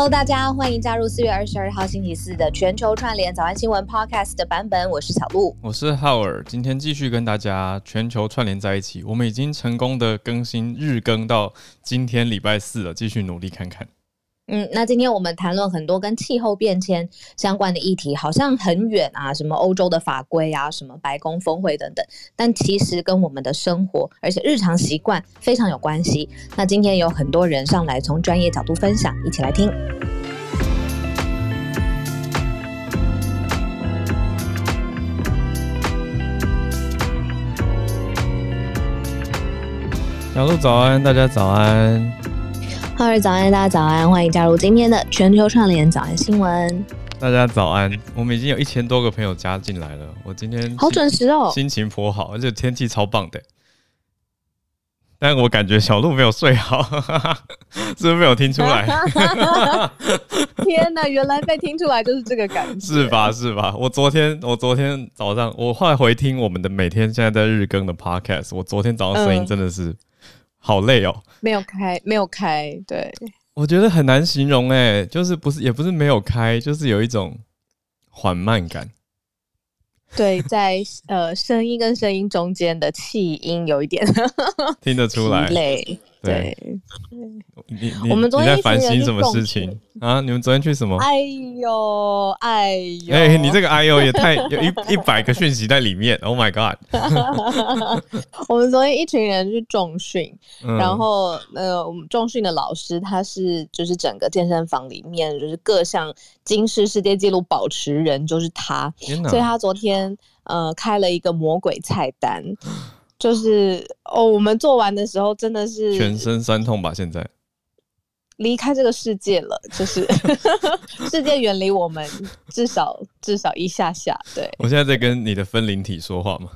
Hello，大家欢迎加入四月二十二号星期四的全球串联早安新闻 Podcast 的版本。我是小鹿，我是浩尔，今天继续跟大家全球串联在一起。我们已经成功的更新日更到今天礼拜四了，继续努力看看。嗯，那今天我们谈论很多跟气候变迁相关的议题，好像很远啊，什么欧洲的法规啊，什么白宫峰会等等，但其实跟我们的生活，而且日常习惯非常有关系。那今天有很多人上来从专业角度分享，一起来听。小鹿早安，大家早安。各位早安，大家早安，欢迎加入今天的全球串联早安新闻。大家早安，我们已经有一千多个朋友加进来了。我今天好准时哦，心情颇好，而且天气超棒的。但我感觉小鹿没有睡好，是不是没有听出来？天哪，原来被听出来就是这个感觉，是吧？是吧？我昨天，我昨天早上，我后来回听我们的每天现在在日更的 podcast，我昨天早上声音真的是。嗯好累哦，没有开，没有开，对，我觉得很难形容诶，就是不是，也不是没有开，就是有一种缓慢感。对，在呃声音跟声音中间的气音有一点听得出来，累。对，你你我们昨天在反省什么事情啊？你们昨天去什么？哎呦，哎呦，哎、欸，你这个哎呦也太有一一百个讯息在里面，Oh my god！我们昨天一群人去重训，嗯、然后呃，我们重训的老师他是就是整个健身房里面就是各项金氏世界纪录保持人，就是他，所以他昨天呃开了一个魔鬼菜单。就是哦，我们做完的时候真的是全身酸痛吧？现在离开这个世界了，就是 世界远离我们，至少至少一下下。对，我现在在跟你的分灵体说话嘛？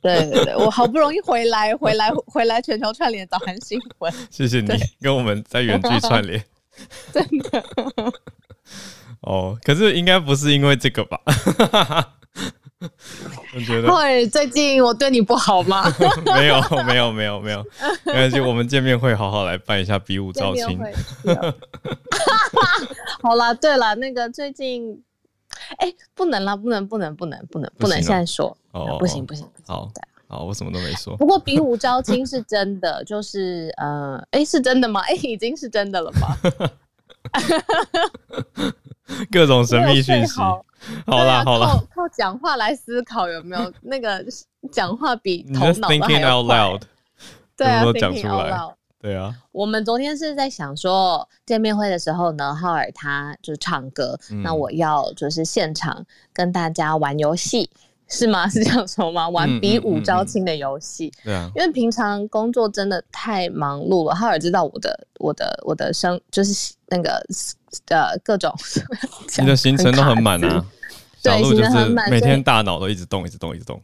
对对对，我好不容易回来，回来回来，全球串联早安新闻，谢谢你跟我们在远距串联，真的。哦，可是应该不是因为这个吧？我觉得，会最近我对你不好吗？没有，没有，没有，没有，没关系。我们见面会好好来办一下比武招亲。好啦，对了，那个最近，哎、欸，不能啦，不能，不能，不能，不能，不能现在说，哦，不行，不行。好，好，我什么都没说。不过比武招亲是真的，就是呃，哎、欸，是真的吗？哎、欸，已经是真的了吗？各种神秘讯息。好啦好啦，靠靠讲话来思考有没有 那个讲话比头脑？Thinking out loud，对啊，Thinking out loud，对啊。我们昨天是在想说见面会的时候呢，浩尔他就唱歌，嗯、那我要就是现场跟大家玩游戏。是吗？是这样说吗？玩比武招亲的游戏。对啊，因为平常工作真的太忙碌了。哈尔知道我的、我的、我的生就是那个呃各种，你的行程都很满啊。对，行程很满，每天大脑都一直动，一直动，一直动。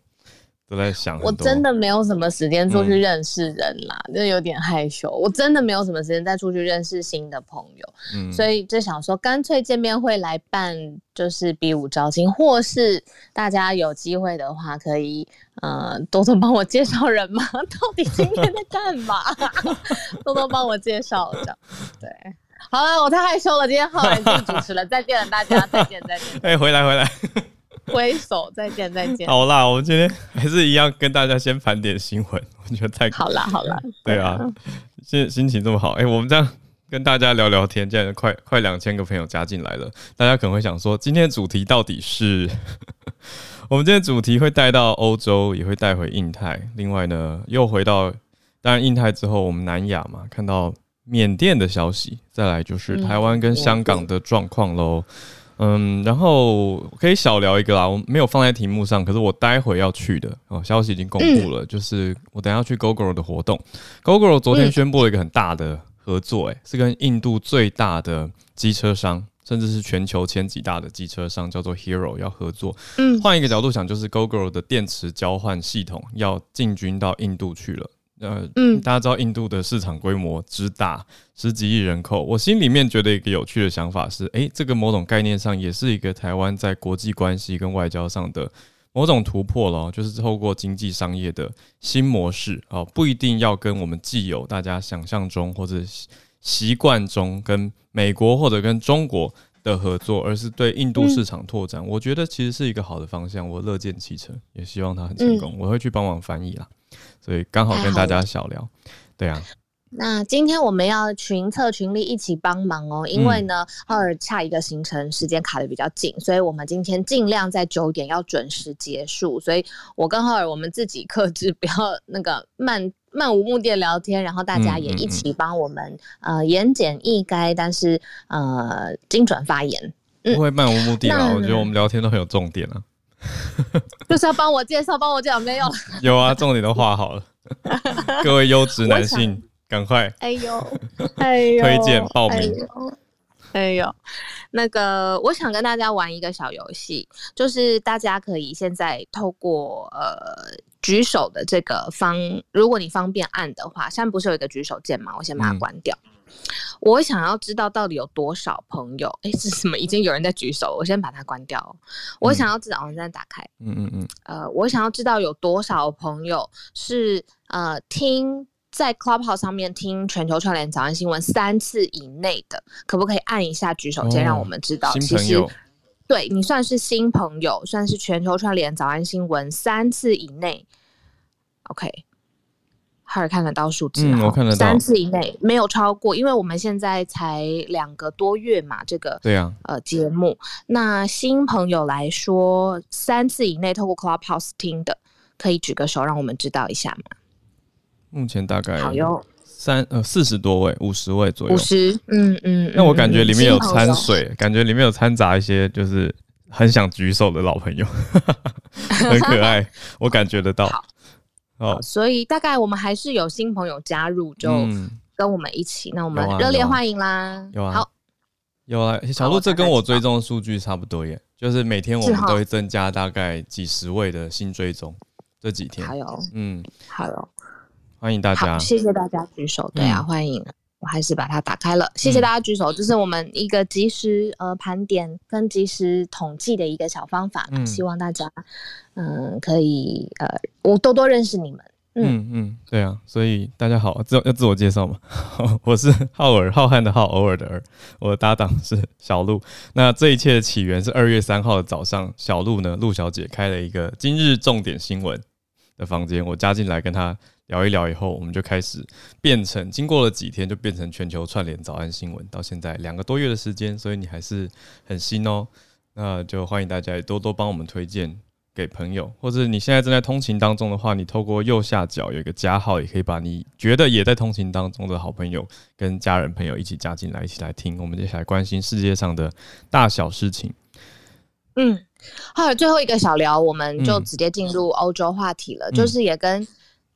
都在想，我真的没有什么时间出去认识人啦，就、嗯、有点害羞。我真的没有什么时间再出去认识新的朋友，嗯，所以就想说，干脆见面会来办，就是比武招亲，或是大家有机会的话，可以呃多多帮我介绍人嘛。到底今天在干嘛？多多帮我介绍，这样对。好了，我太害羞了，今天浩然进主持了，再见了，大家再见再见。哎、欸，回来回来。挥手，再见，再见。好啦，我们今天还是一样跟大家先盘点新闻，我觉得太好啦，好啦。对啊，现在心情这么好，哎、欸，我们这样跟大家聊聊天，现在快快两千个朋友加进来了，大家可能会想说，今天的主题到底是？我们今天主题会带到欧洲，也会带回印太，另外呢，又回到当然印太之后，我们南亚嘛，看到缅甸的消息，再来就是台湾跟香港的状况喽。嗯，然后可以小聊一个啦，我没有放在题目上，可是我待会要去的哦，消息已经公布了，嗯、就是我等下去 Gogoro 的活动。Gogoro 昨天宣布了一个很大的合作，诶，是跟印度最大的机车商，甚至是全球前几大的机车商，叫做 Hero 要合作。嗯，换一个角度想，就是 Gogoro 的电池交换系统要进军到印度去了。呃，嗯，大家知道印度的市场规模之大，十几亿人口，我心里面觉得一个有趣的想法是，诶、欸，这个某种概念上也是一个台湾在国际关系跟外交上的某种突破咯，就是透过经济商业的新模式哦，不一定要跟我们既有大家想象中或者习惯中跟美国或者跟中国的合作，而是对印度市场拓展。嗯、我觉得其实是一个好的方向，我乐见其成，也希望它很成功。嗯、我会去帮忙翻译啦，所以刚好跟大家小聊，对啊。那今天我们要群策群力一起帮忙哦，因为呢，浩尔下一个行程时间卡的比较紧，所以我们今天尽量在九点要准时结束。所以我跟浩尔我们自己克制，不要那个漫 漫无目的的聊天，然后大家也一起帮我们、嗯嗯、呃言简意赅，但是呃精准发言。不会漫无目的啦，我觉得我们聊天都很有重点啊。就是要帮我介绍，帮我介绍没有？有啊，重点都画好了。各位优质男性。赶快！哎呦，哎呦，推荐报名。哎呦，那个，我想跟大家玩一个小游戏，就是大家可以现在透过呃举手的这个方，如果你方便按的话，现在不是有一个举手键吗？我先把它关掉。嗯、我想要知道到底有多少朋友，哎，是什么？已经有人在举手，我先把它关掉。我想要知道，我现在打开。嗯嗯嗯。呃，我想要知道有多少朋友是呃听。在 Clubhouse 上面听全球串联早安新闻三次以内的，可不可以按一下举手键，让我们知道？其实，对你算是新朋友，算是全球串联早安新闻三次以内。OK，哈尔看得到数字，嗯，我看得到三次以内没有超过，因为我们现在才两个多月嘛，这个对啊，呃，节目。那新朋友来说，三次以内透过 Clubhouse 听的，可以举个手，让我们知道一下吗？目前大概三呃四十多位，五十位左右。五十，嗯嗯。那我感觉里面有掺水，感觉里面有掺杂一些就是很想举手的老朋友，很可爱，我感觉得到。好，好，所以大概我们还是有新朋友加入，就跟我们一起。那我们热烈欢迎啦！有啊，好，有啊。小鹿，这跟我追踪的数据差不多耶，就是每天我们都会增加大概几十位的新追踪。这几天还有，嗯，还有。欢迎大家，谢谢大家举手。对啊，嗯、欢迎，我还是把它打开了。谢谢大家举手，这、嗯、是我们一个及时呃盘点跟及时统计的一个小方法。嗯、希望大家嗯、呃、可以呃我多多认识你们。嗯嗯，嗯，对啊，所以大家好，自要自我介绍嘛。我是浩尔，浩瀚的浩，偶尔的尔。我的搭档是小鹿。那这一切的起源是二月三号的早上，小鹿呢，鹿小姐开了一个今日重点新闻的房间，我加进来跟她。聊一聊以后，我们就开始变成，经过了几天就变成全球串联早安新闻，到现在两个多月的时间，所以你还是很新哦。那就欢迎大家也多多帮我们推荐给朋友，或者你现在正在通勤当中的话，你透过右下角有一个加号，也可以把你觉得也在通勤当中的好朋友跟家人朋友一起加进来，一起来听。我们接下来关心世界上的大小事情。嗯，好，最后一个小聊，我们就直接进入欧洲话题了，嗯、就是也跟。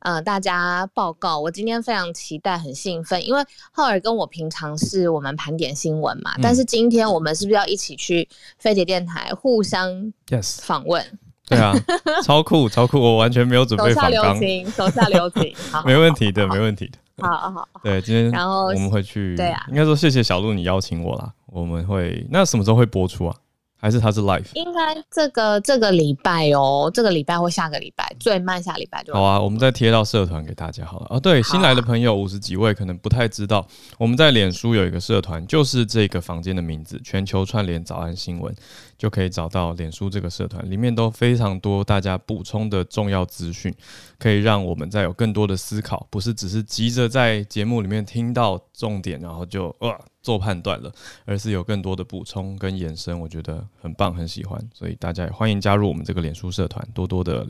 嗯、呃，大家报告，我今天非常期待，很兴奋，因为浩尔跟我平常是我们盘点新闻嘛，嗯、但是今天我们是不是要一起去飞碟电台互相 yes 访问？对啊，超酷超酷，我完全没有准备，手下留情，手下留情，好，没问题的，没问题的，好好，好，对，今天然后我们会去，对啊，应该说谢谢小鹿你邀请我啦，我们会那什么时候会播出啊？还是它是 live？应该这个这个礼拜哦，这个礼拜或下个礼拜，最慢下礼拜就好啊。我们再贴到社团给大家好了。啊，对，新来的朋友五十几位可能不太知道，我们在脸书有一个社团，就是这个房间的名字——全球串联早安新闻，就可以找到脸书这个社团，里面都非常多大家补充的重要资讯，可以让我们再有更多的思考，不是只是急着在节目里面听到重点，然后就哇。做判断了，而是有更多的补充跟延伸，我觉得很棒，很喜欢，所以大家也欢迎加入我们这个脸书社团，多多的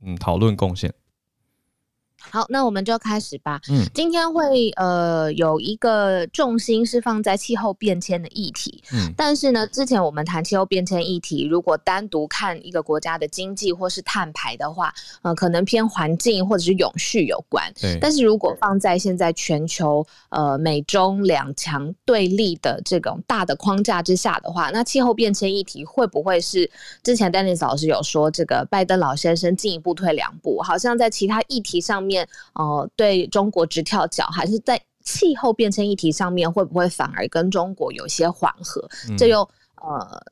嗯讨论贡献。好，那我们就开始吧。嗯，今天会呃有一个重心是放在气候变迁的议题。嗯，但是呢，之前我们谈气候变迁议题，如果单独看一个国家的经济或是碳排的话，呃，可能偏环境或者是永续有关。对。但是如果放在现在全球呃美中两强对立的这种大的框架之下的话，那气候变迁议题会不会是之前 Dennis 老师有说这个拜登老先生进一步退两步，好像在其他议题上面。面呃，对中国直跳脚，还是在气候变迁议题上面，会不会反而跟中国有些缓和？嗯、这又呃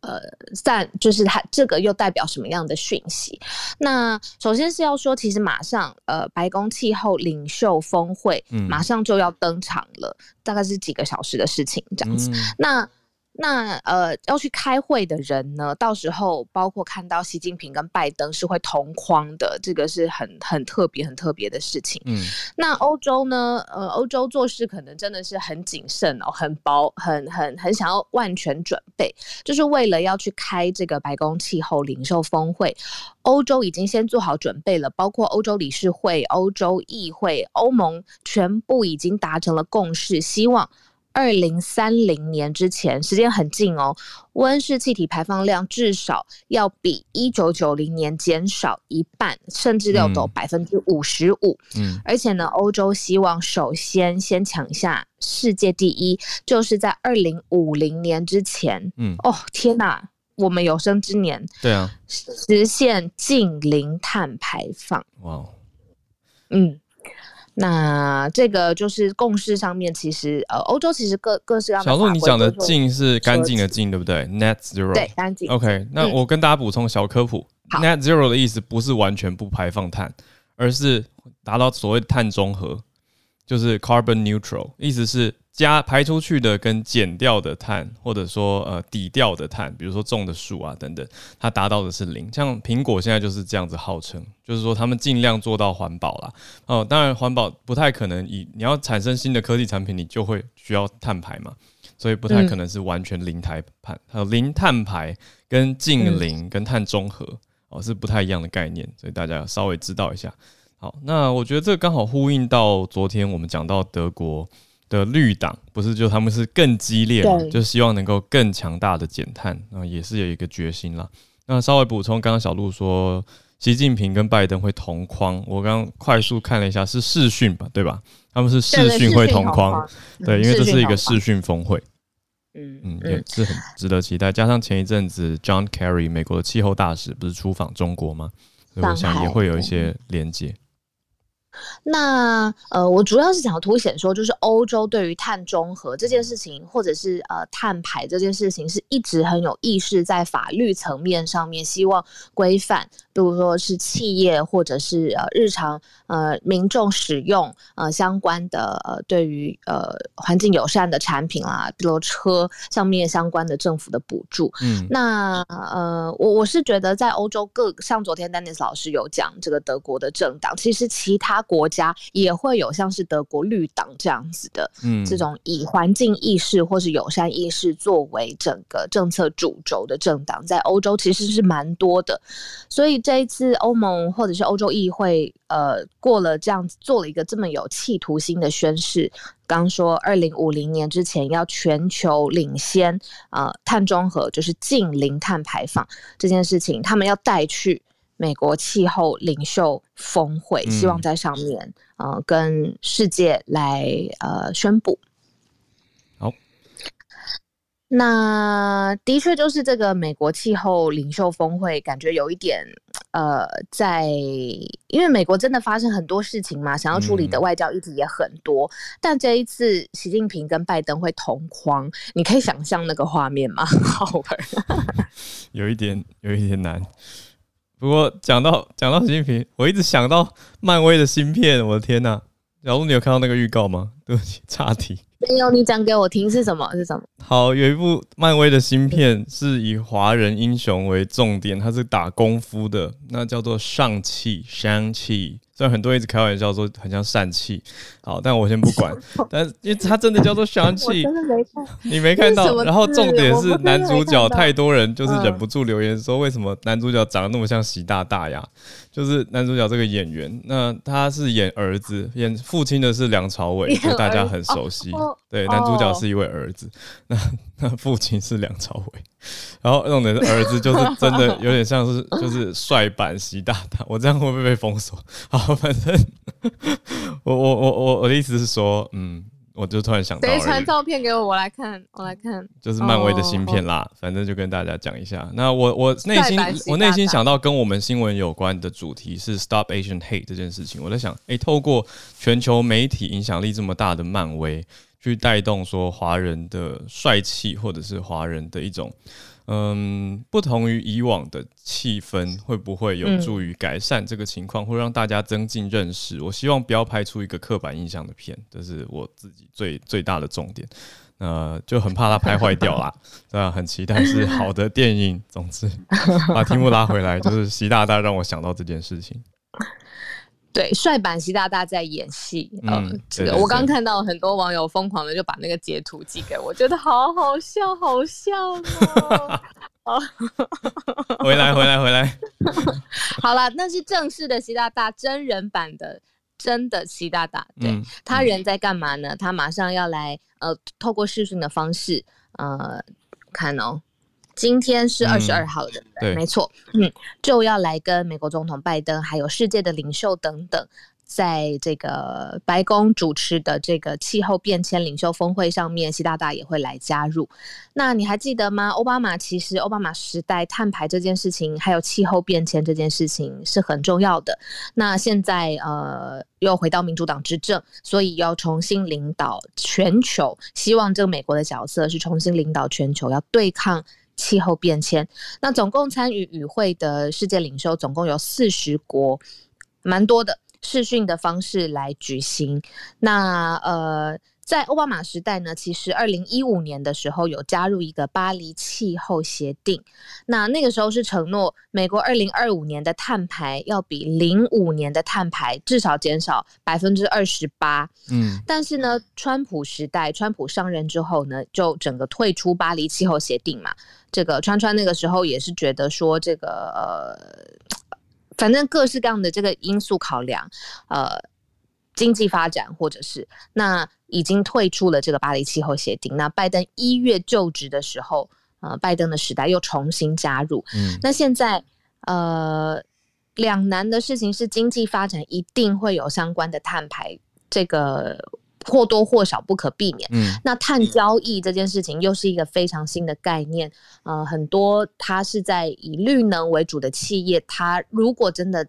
呃，但就是它这个又代表什么样的讯息？那首先是要说，其实马上呃，白宫气候领袖峰会马上就要登场了，嗯、大概是几个小时的事情这样子。嗯、那那呃，要去开会的人呢，到时候包括看到习近平跟拜登是会同框的，这个是很很特别、很特别的事情。嗯，那欧洲呢？呃，欧洲做事可能真的是很谨慎哦，很薄、很很很想要万全准备，就是为了要去开这个白宫气候领袖峰会，欧洲已经先做好准备了，包括欧洲理事会、欧洲议会、欧盟，全部已经达成了共识，希望。二零三零年之前，时间很近哦，温室气体排放量至少要比一九九零年减少一半，甚至要到百分之五十五。嗯，而且呢，欧洲希望首先先抢下世界第一，就是在二零五零年之前。嗯，哦，天哪，我们有生之年，对啊，实现近零碳排放。哇，嗯。那这个就是共识上面，其实呃，欧洲其实各各式各样的。小鹿，你讲的“净”是干净的“净”，对不对？Net zero。对，干净。OK，那我跟大家补充小科普。嗯，Net zero 的意思不是完全不排放碳，而是达到所谓的碳中和，就是 carbon neutral，意思是。加排出去的跟减掉的碳，或者说呃抵掉的碳，比如说种的树啊等等，它达到的是零。像苹果现在就是这样子号称，就是说他们尽量做到环保啦。哦，当然环保不太可能以你要产生新的科技产品，你就会需要碳排嘛，所以不太可能是完全零碳排。还有零碳排跟净零跟碳中和哦是不太一样的概念，所以大家稍微知道一下。好，那我觉得这刚好呼应到昨天我们讲到德国。的绿党不是就他们是更激烈嘛，就希望能够更强大的减碳，那也是有一个决心啦。那稍微补充，刚刚小鹿说习近平跟拜登会同框，我刚刚快速看了一下，是视讯吧，对吧？他们是视讯会同框，对，因为这是一个视讯峰会，嗯嗯，也是很值得期待。加上前一阵子 John Kerry 美国的气候大使不是出访中国吗？所以我想也会有一些连接。那呃，我主要是想要凸显说，就是欧洲对于碳中和这件事情，或者是呃碳排这件事情，是一直很有意识，在法律层面上面希望规范，比如说是企业或者是呃日常呃民众使用呃相关的呃对于呃环境友善的产品啦，比如车上面相关的政府的补助。嗯，那呃我我是觉得在欧洲各像昨天丹尼斯老师有讲这个德国的政党，其实其他。国家也会有像是德国绿党这样子的，嗯，这种以环境意识或是友善意识作为整个政策主轴的政党，在欧洲其实是蛮多的。所以这一次欧盟或者是欧洲议会，呃，过了这样子做了一个这么有企图心的宣誓，刚说二零五零年之前要全球领先，呃，碳中和就是净零碳排放这件事情，他们要带去。美国气候领袖峰会，希望在上面，嗯、呃，跟世界来呃宣布。好，那的确就是这个美国气候领袖峰会，感觉有一点呃，在因为美国真的发生很多事情嘛，想要处理的外交议题也很多，嗯、但这一次习近平跟拜登会同框，你可以想象那个画面吗？好玩，有一点，有一点难。不过讲到讲到习近平，我一直想到漫威的芯片，我的天呐！小路，你有看到那个预告吗？对不起，岔题。没有，你讲给我听是什么？是什么？好，有一部漫威的新片是以华人英雄为重点，它是打功夫的，那叫做上气，香气。虽然很多人一直开玩笑说很像疝气，好，但我先不管。但因为它真的叫做香气，你没看到。然后重点是男主角太多人就是忍不住留言说，为什么男主角长得那么像习大大呀？就是男主角这个演员，那他是演儿子，演父亲的是梁朝伟，就大家很熟悉。对，男主角是一位儿子，那那 父亲是梁朝伟。然后重点是儿子就是真的有点像是 就是帅版习大大，我这样会不会被封锁？好，反正 我我我我我的意思是说，嗯，我就突然想到，谁传照片给我，我来看，我来看，就是漫威的新片啦。哦、反正就跟大家讲一下。那我我内心我内心想到跟我们新闻有关的主题是 Stop Asian Hate 这件事情。我在想，诶、欸，透过全球媒体影响力这么大的漫威，去带动说华人的帅气，或者是华人的一种。嗯，不同于以往的气氛，会不会有助于改善这个情况，或让大家增进认识？我希望不要拍出一个刻板印象的片，这是我自己最最大的重点。呃，就很怕它拍坏掉啦，对啊，很期待是好的电影。总之，把题目拉回来，就是习大大让我想到这件事情。对，帅版习大大在演戏。嗯，这个我刚看到很多网友疯狂的就把那个截图寄给我，觉得好好笑，好笑哦。回来，回来，回来。好了，那是正式的习大大真人版的，真的习大大。对，嗯、他人在干嘛呢？他马上要来，呃，透过视讯的方式，呃，看哦。今天是二十二号的，嗯、对，没错，嗯，就要来跟美国总统拜登，还有世界的领袖等等，在这个白宫主持的这个气候变迁领袖峰会上面，习大大也会来加入。那你还记得吗？奥巴马其实奥巴马时代碳排这件事情，还有气候变迁这件事情是很重要的。那现在呃又回到民主党执政，所以要重新领导全球，希望这个美国的角色是重新领导全球，要对抗。气候变迁，那总共参与与会的世界领袖总共有四十国，蛮多的，视讯的方式来举行。那呃。在奥巴马时代呢，其实二零一五年的时候有加入一个巴黎气候协定，那那个时候是承诺美国二零二五年的碳排要比零五年的碳排至少减少百分之二十八。嗯，但是呢，川普时代，川普上任之后呢，就整个退出巴黎气候协定嘛。这个川川那个时候也是觉得说，这个呃，反正各式各样的这个因素考量，呃。经济发展，或者是那已经退出了这个巴黎气候协定。那拜登一月就职的时候，呃，拜登的时代又重新加入。嗯，那现在呃，两难的事情是经济发展一定会有相关的碳排，这个或多或少不可避免。嗯，那碳交易这件事情又是一个非常新的概念。呃，很多它是在以绿能为主的企业，它如果真的。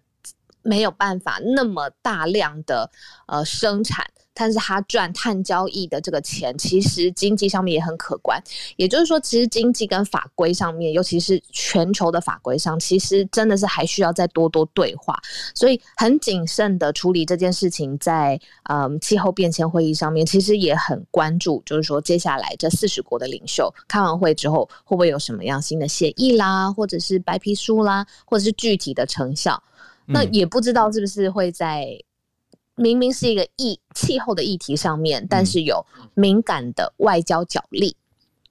没有办法那么大量的呃生产，但是他赚碳交易的这个钱，其实经济上面也很可观。也就是说，其实经济跟法规上面，尤其是全球的法规上，其实真的是还需要再多多对话。所以很谨慎的处理这件事情，在嗯气候变迁会议上面，其实也很关注，就是说接下来这四十国的领袖开完会之后，会不会有什么样新的协议啦，或者是白皮书啦，或者是具体的成效。那也不知道是不是会在明明是一个议气候的议题上面，但是有敏感的外交角力，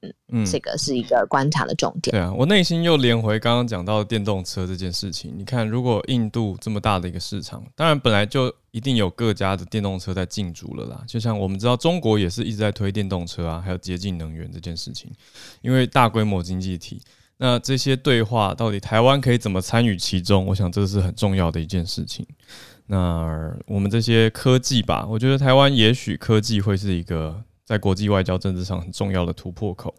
嗯嗯，这个是一个观察的重点。对啊，我内心又连回刚刚讲到电动车这件事情。你看，如果印度这么大的一个市场，当然本来就一定有各家的电动车在进驻了啦。就像我们知道，中国也是一直在推电动车啊，还有洁净能源这件事情，因为大规模经济体。那这些对话到底台湾可以怎么参与其中？我想这是很重要的一件事情。那我们这些科技吧，我觉得台湾也许科技会是一个在国际外交政治上很重要的突破口。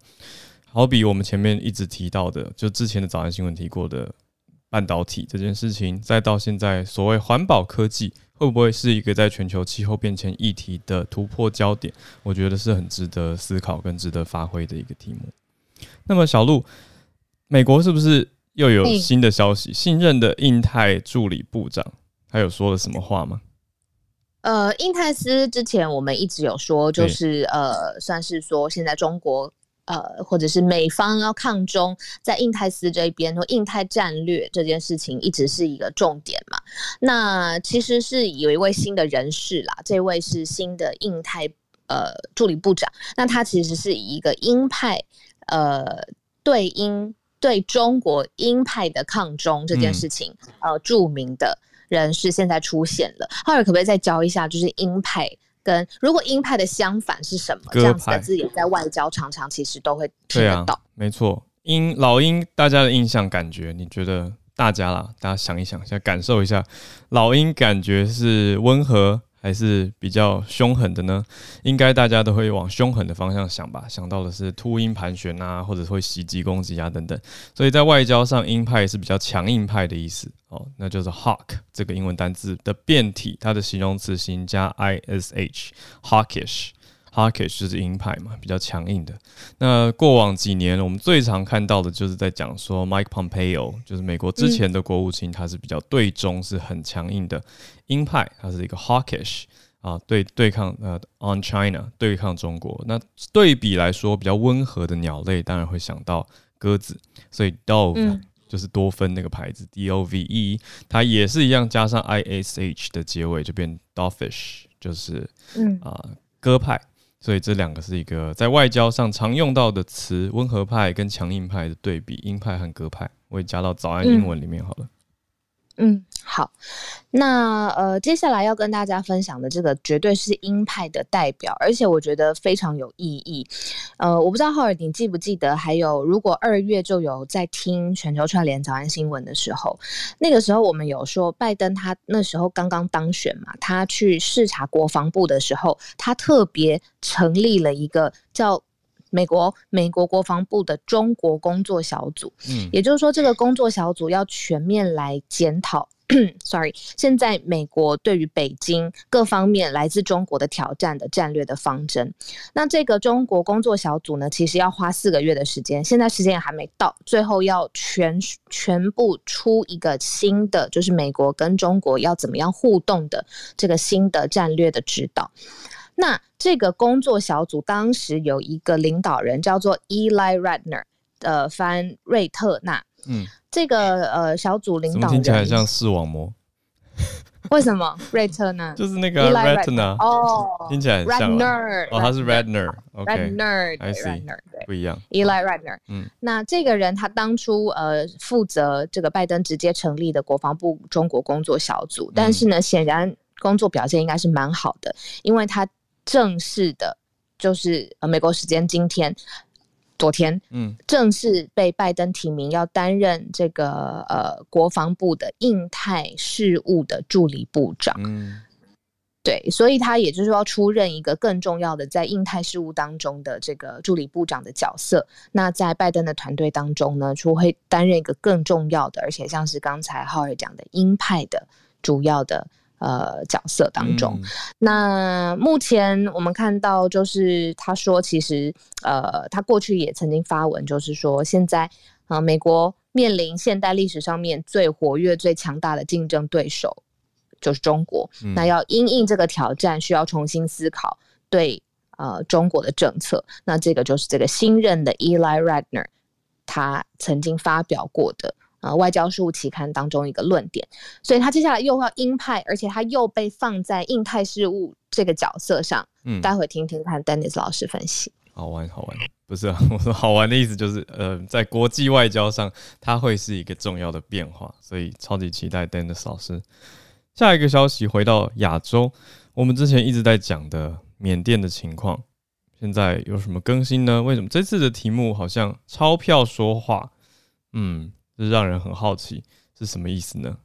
好比我们前面一直提到的，就之前的早安新闻提过的半导体这件事情，再到现在所谓环保科技，会不会是一个在全球气候变迁议题的突破焦点？我觉得是很值得思考跟值得发挥的一个题目。那么小路。美国是不是又有新的消息？新任的印太助理部长，他有说了什么话吗？呃，印太司之前我们一直有说，就是呃，算是说现在中国呃，或者是美方要抗中，在印太司这边说印太战略这件事情一直是一个重点嘛。那其实是有一位新的人士啦，这位是新的印太呃助理部长，那他其实是以一个鹰派呃对鹰。对中国鹰派的抗中这件事情，嗯、呃，著名的人士现在出现了。浩尔可不可以再教一下，就是鹰派跟如果鹰派的相反是什么？这样子的字眼在外交常常其实都会听得到。啊、没错，鹰老鹰，大家的印象感觉，你觉得大家啦，大家想一想，先感受一下，老鹰感觉是温和。还是比较凶狠的呢？应该大家都会往凶狠的方向想吧，想到的是秃鹰盘旋啊，或者会袭击攻击啊等等。所以在外交上，鹰派是比较强硬派的意思哦，那就是 hawk 这个英文单字的变体，它的形容词形加 ish，hawkish。Hawkish 就是鹰派嘛，比较强硬的。那过往几年，我们最常看到的就是在讲说，Mike Pompeo 就是美国之前的国务卿，他是比较对中，是很强硬的鹰派，他是一个 hawkish 啊，对对抗呃 on China 对抗中国。那对比来说，比较温和的鸟类，当然会想到鸽子，所以 dove、嗯、就是多芬那个牌子 D O V E，它也是一样，加上 I S H 的结尾就变 dovish，就是嗯啊鸽派。所以这两个是一个在外交上常用到的词，温和派跟强硬派的对比，鹰派和鸽派，我也加到早安英文里面好了。嗯，嗯好，那呃，接下来要跟大家分享的这个绝对是鹰派的代表，而且我觉得非常有意义。呃，我不知道浩尔你记不记得，还有如果二月就有在听全球串联早安新闻的时候，那个时候我们有说拜登他那时候刚刚当选嘛，他去视察国防部的时候，他特别成立了一个叫。美国美国国防部的中国工作小组，嗯，也就是说，这个工作小组要全面来检讨，sorry，现在美国对于北京各方面来自中国的挑战的战略的方针。那这个中国工作小组呢，其实要花四个月的时间，现在时间也还没到，最后要全全部出一个新的，就是美国跟中国要怎么样互动的这个新的战略的指导。那这个工作小组当时有一个领导人叫做 Eli Ratner，呃，翻瑞特纳。嗯，这个呃小组领导人听起来像视网膜。为什么瑞特纳？就是那个 Ratner 哦，听起来很像。Ratner 哦，他是 Ratner。Ratner，I see，不一样。Eli Ratner。嗯，那这个人他当初呃负责这个拜登直接成立的国防部中国工作小组，但是呢，显然工作表现应该是蛮好的，因为他。正式的，就是呃，美国时间今天、昨天，嗯，正式被拜登提名要担任这个呃国防部的印太事务的助理部长，嗯，对，所以他也就是说要出任一个更重要的在印太事务当中的这个助理部长的角色。那在拜登的团队当中呢，就会担任一个更重要的，而且像是刚才浩尔讲的鹰派的主要的。呃，角色当中，嗯、那目前我们看到，就是他说，其实呃，他过去也曾经发文，就是说，现在啊、呃，美国面临现代历史上面最活跃、最强大的竞争对手，就是中国。嗯、那要因应这个挑战，需要重新思考对呃中国的政策。那这个就是这个新任的 Eli Ratner 他曾经发表过的。呃，外交事务期刊当中一个论点，所以他接下来又要鹰派，而且他又被放在印太事务这个角色上。嗯，待会听听看 Dennis 老师分析。好玩，好玩，不是啊，我说好玩的意思就是，呃，在国际外交上，它会是一个重要的变化，所以超级期待 Dennis 老师。下一个消息，回到亚洲，我们之前一直在讲的缅甸的情况，现在有什么更新呢？为什么这次的题目好像钞票说话？嗯。是让人很好奇是什么意思呢？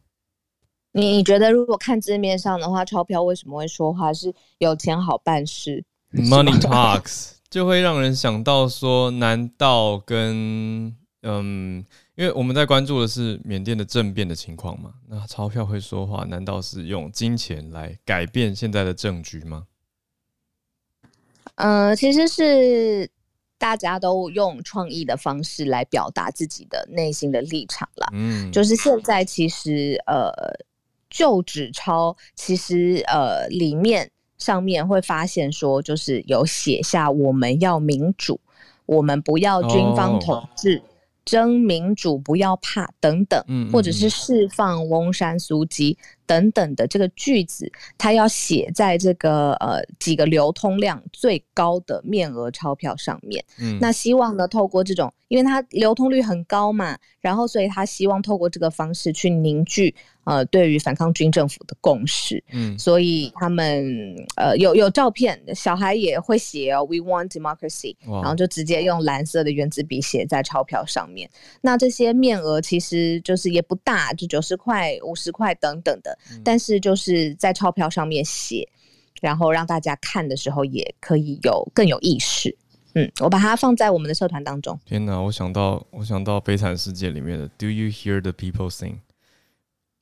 你你觉得如果看字面上的话，钞票为什么会说话？是有钱好办事，Money talks 就会让人想到说，难道跟嗯，因为我们在关注的是缅甸的政变的情况嘛，那钞票会说话，难道是用金钱来改变现在的政局吗？嗯、呃，其实是。大家都用创意的方式来表达自己的内心的立场了。嗯，就是现在其实呃，旧纸钞其实呃里面上面会发现说，就是有写下我们要民主，我们不要军方统治。哦争民主，不要怕，等等，或者是释放翁山苏姬等等的这个句子，它要写在这个呃几个流通量最高的面额钞票上面。嗯，那希望呢，透过这种，因为它流通率很高嘛，然后所以他希望透过这个方式去凝聚。呃，对于反抗军政府的共识，嗯，所以他们呃有有照片，小孩也会写哦，We want democracy，然后就直接用蓝色的原子笔写在钞票上面。那这些面额其实就是也不大，就九十块、五十块等等的，嗯、但是就是在钞票上面写，然后让大家看的时候也可以有更有意识。嗯，我把它放在我们的社团当中。天哪，我想到我想到《悲惨世界》里面的 Do you hear the people sing？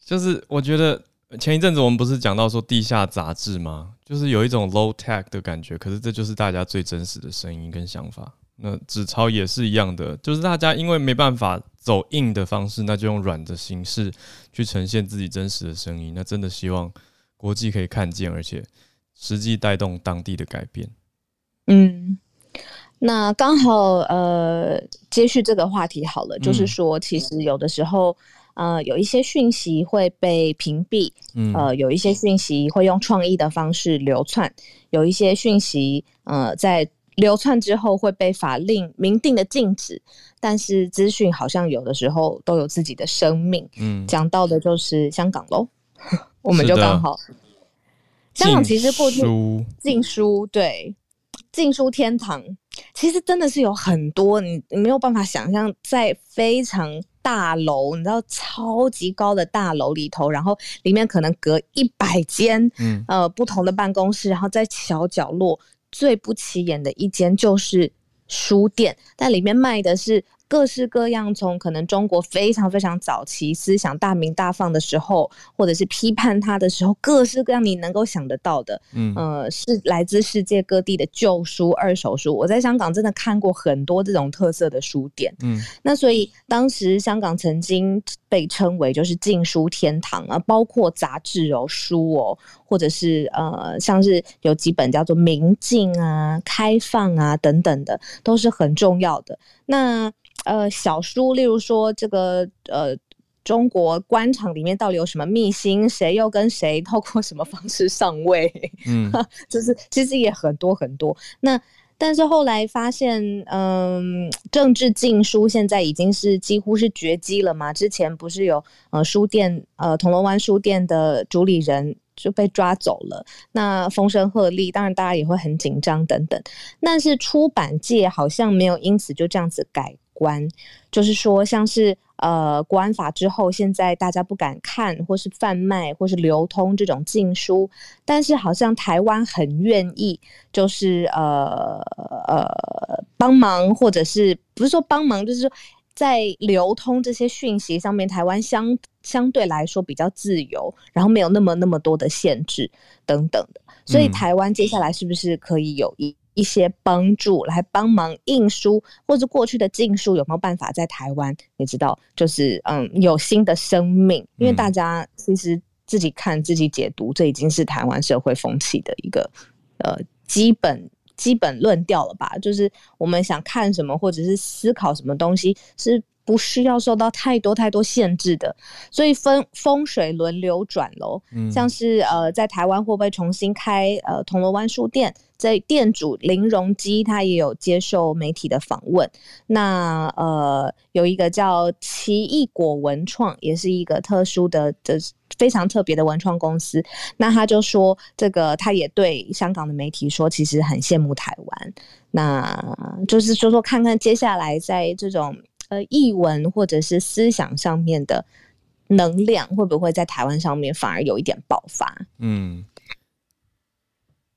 就是我觉得，前一阵子我们不是讲到说地下杂志吗？就是有一种 low tech 的感觉，可是这就是大家最真实的声音跟想法。那纸钞也是一样的，就是大家因为没办法走硬的方式，那就用软的形式去呈现自己真实的声音。那真的希望国际可以看见，而且实际带动当地的改变。嗯。那刚好，呃，接续这个话题好了，就是说，其实有的时候，呃，有一些讯息会被屏蔽，嗯，呃，有一些讯息会用创意的方式流窜，有一些讯息，呃，在流窜之后会被法令明定的禁止，但是资讯好像有的时候都有自己的生命，嗯，讲到的就是香港喽，我们就刚好，香港其实过去禁书，对。禁书天堂，其实真的是有很多你你没有办法想象，在非常大楼，你知道超级高的大楼里头，然后里面可能隔一百间，嗯呃不同的办公室，然后在小角落最不起眼的一间就是书店，但里面卖的是。各式各样，从可能中国非常非常早期思想大鸣大放的时候，或者是批判他的时候，各式各样你能够想得到的，嗯，呃，是来自世界各地的旧书、二手书。我在香港真的看过很多这种特色的书店，嗯，那所以当时香港曾经被称为就是禁书天堂啊，包括杂志哦、书哦，或者是呃，像是有几本叫做《明镜》啊、《开放》啊等等的，都是很重要的。那呃，小书，例如说这个呃，中国官场里面到底有什么秘辛？谁又跟谁透过什么方式上位？嗯，就是其实也很多很多。那但是后来发现，嗯、呃，政治禁书现在已经是几乎是绝迹了嘛。之前不是有呃书店呃铜锣湾书店的主理人就被抓走了，那风声鹤唳，当然大家也会很紧张等等。但是出版界好像没有因此就这样子改。关就是说，像是呃国安法之后，现在大家不敢看或是贩卖或是流通这种禁书，但是好像台湾很愿意，就是呃呃帮忙，或者是不是说帮忙，就是说在流通这些讯息上面，台湾相相对来说比较自由，然后没有那么那么多的限制等等的，所以台湾接下来是不是可以有一？一些帮助来帮忙印书，或者过去的禁书有没有办法在台湾？你知道，就是嗯，有新的生命。因为大家其实自己看、自己解读，这已经是台湾社会风气的一个呃基本基本论调了吧？就是我们想看什么，或者是思考什么东西是。不需要受到太多太多限制的，所以风风水轮流转喽。嗯，像是呃，在台湾会不会重新开呃铜锣湾书店？这店主林荣基他也有接受媒体的访问。那呃，有一个叫奇异果文创，也是一个特殊的的非常特别的文创公司。那他就说，这个他也对香港的媒体说，其实很羡慕台湾。那就是说说看看接下来在这种。呃，译文或者是思想上面的能量，会不会在台湾上面反而有一点爆发？嗯，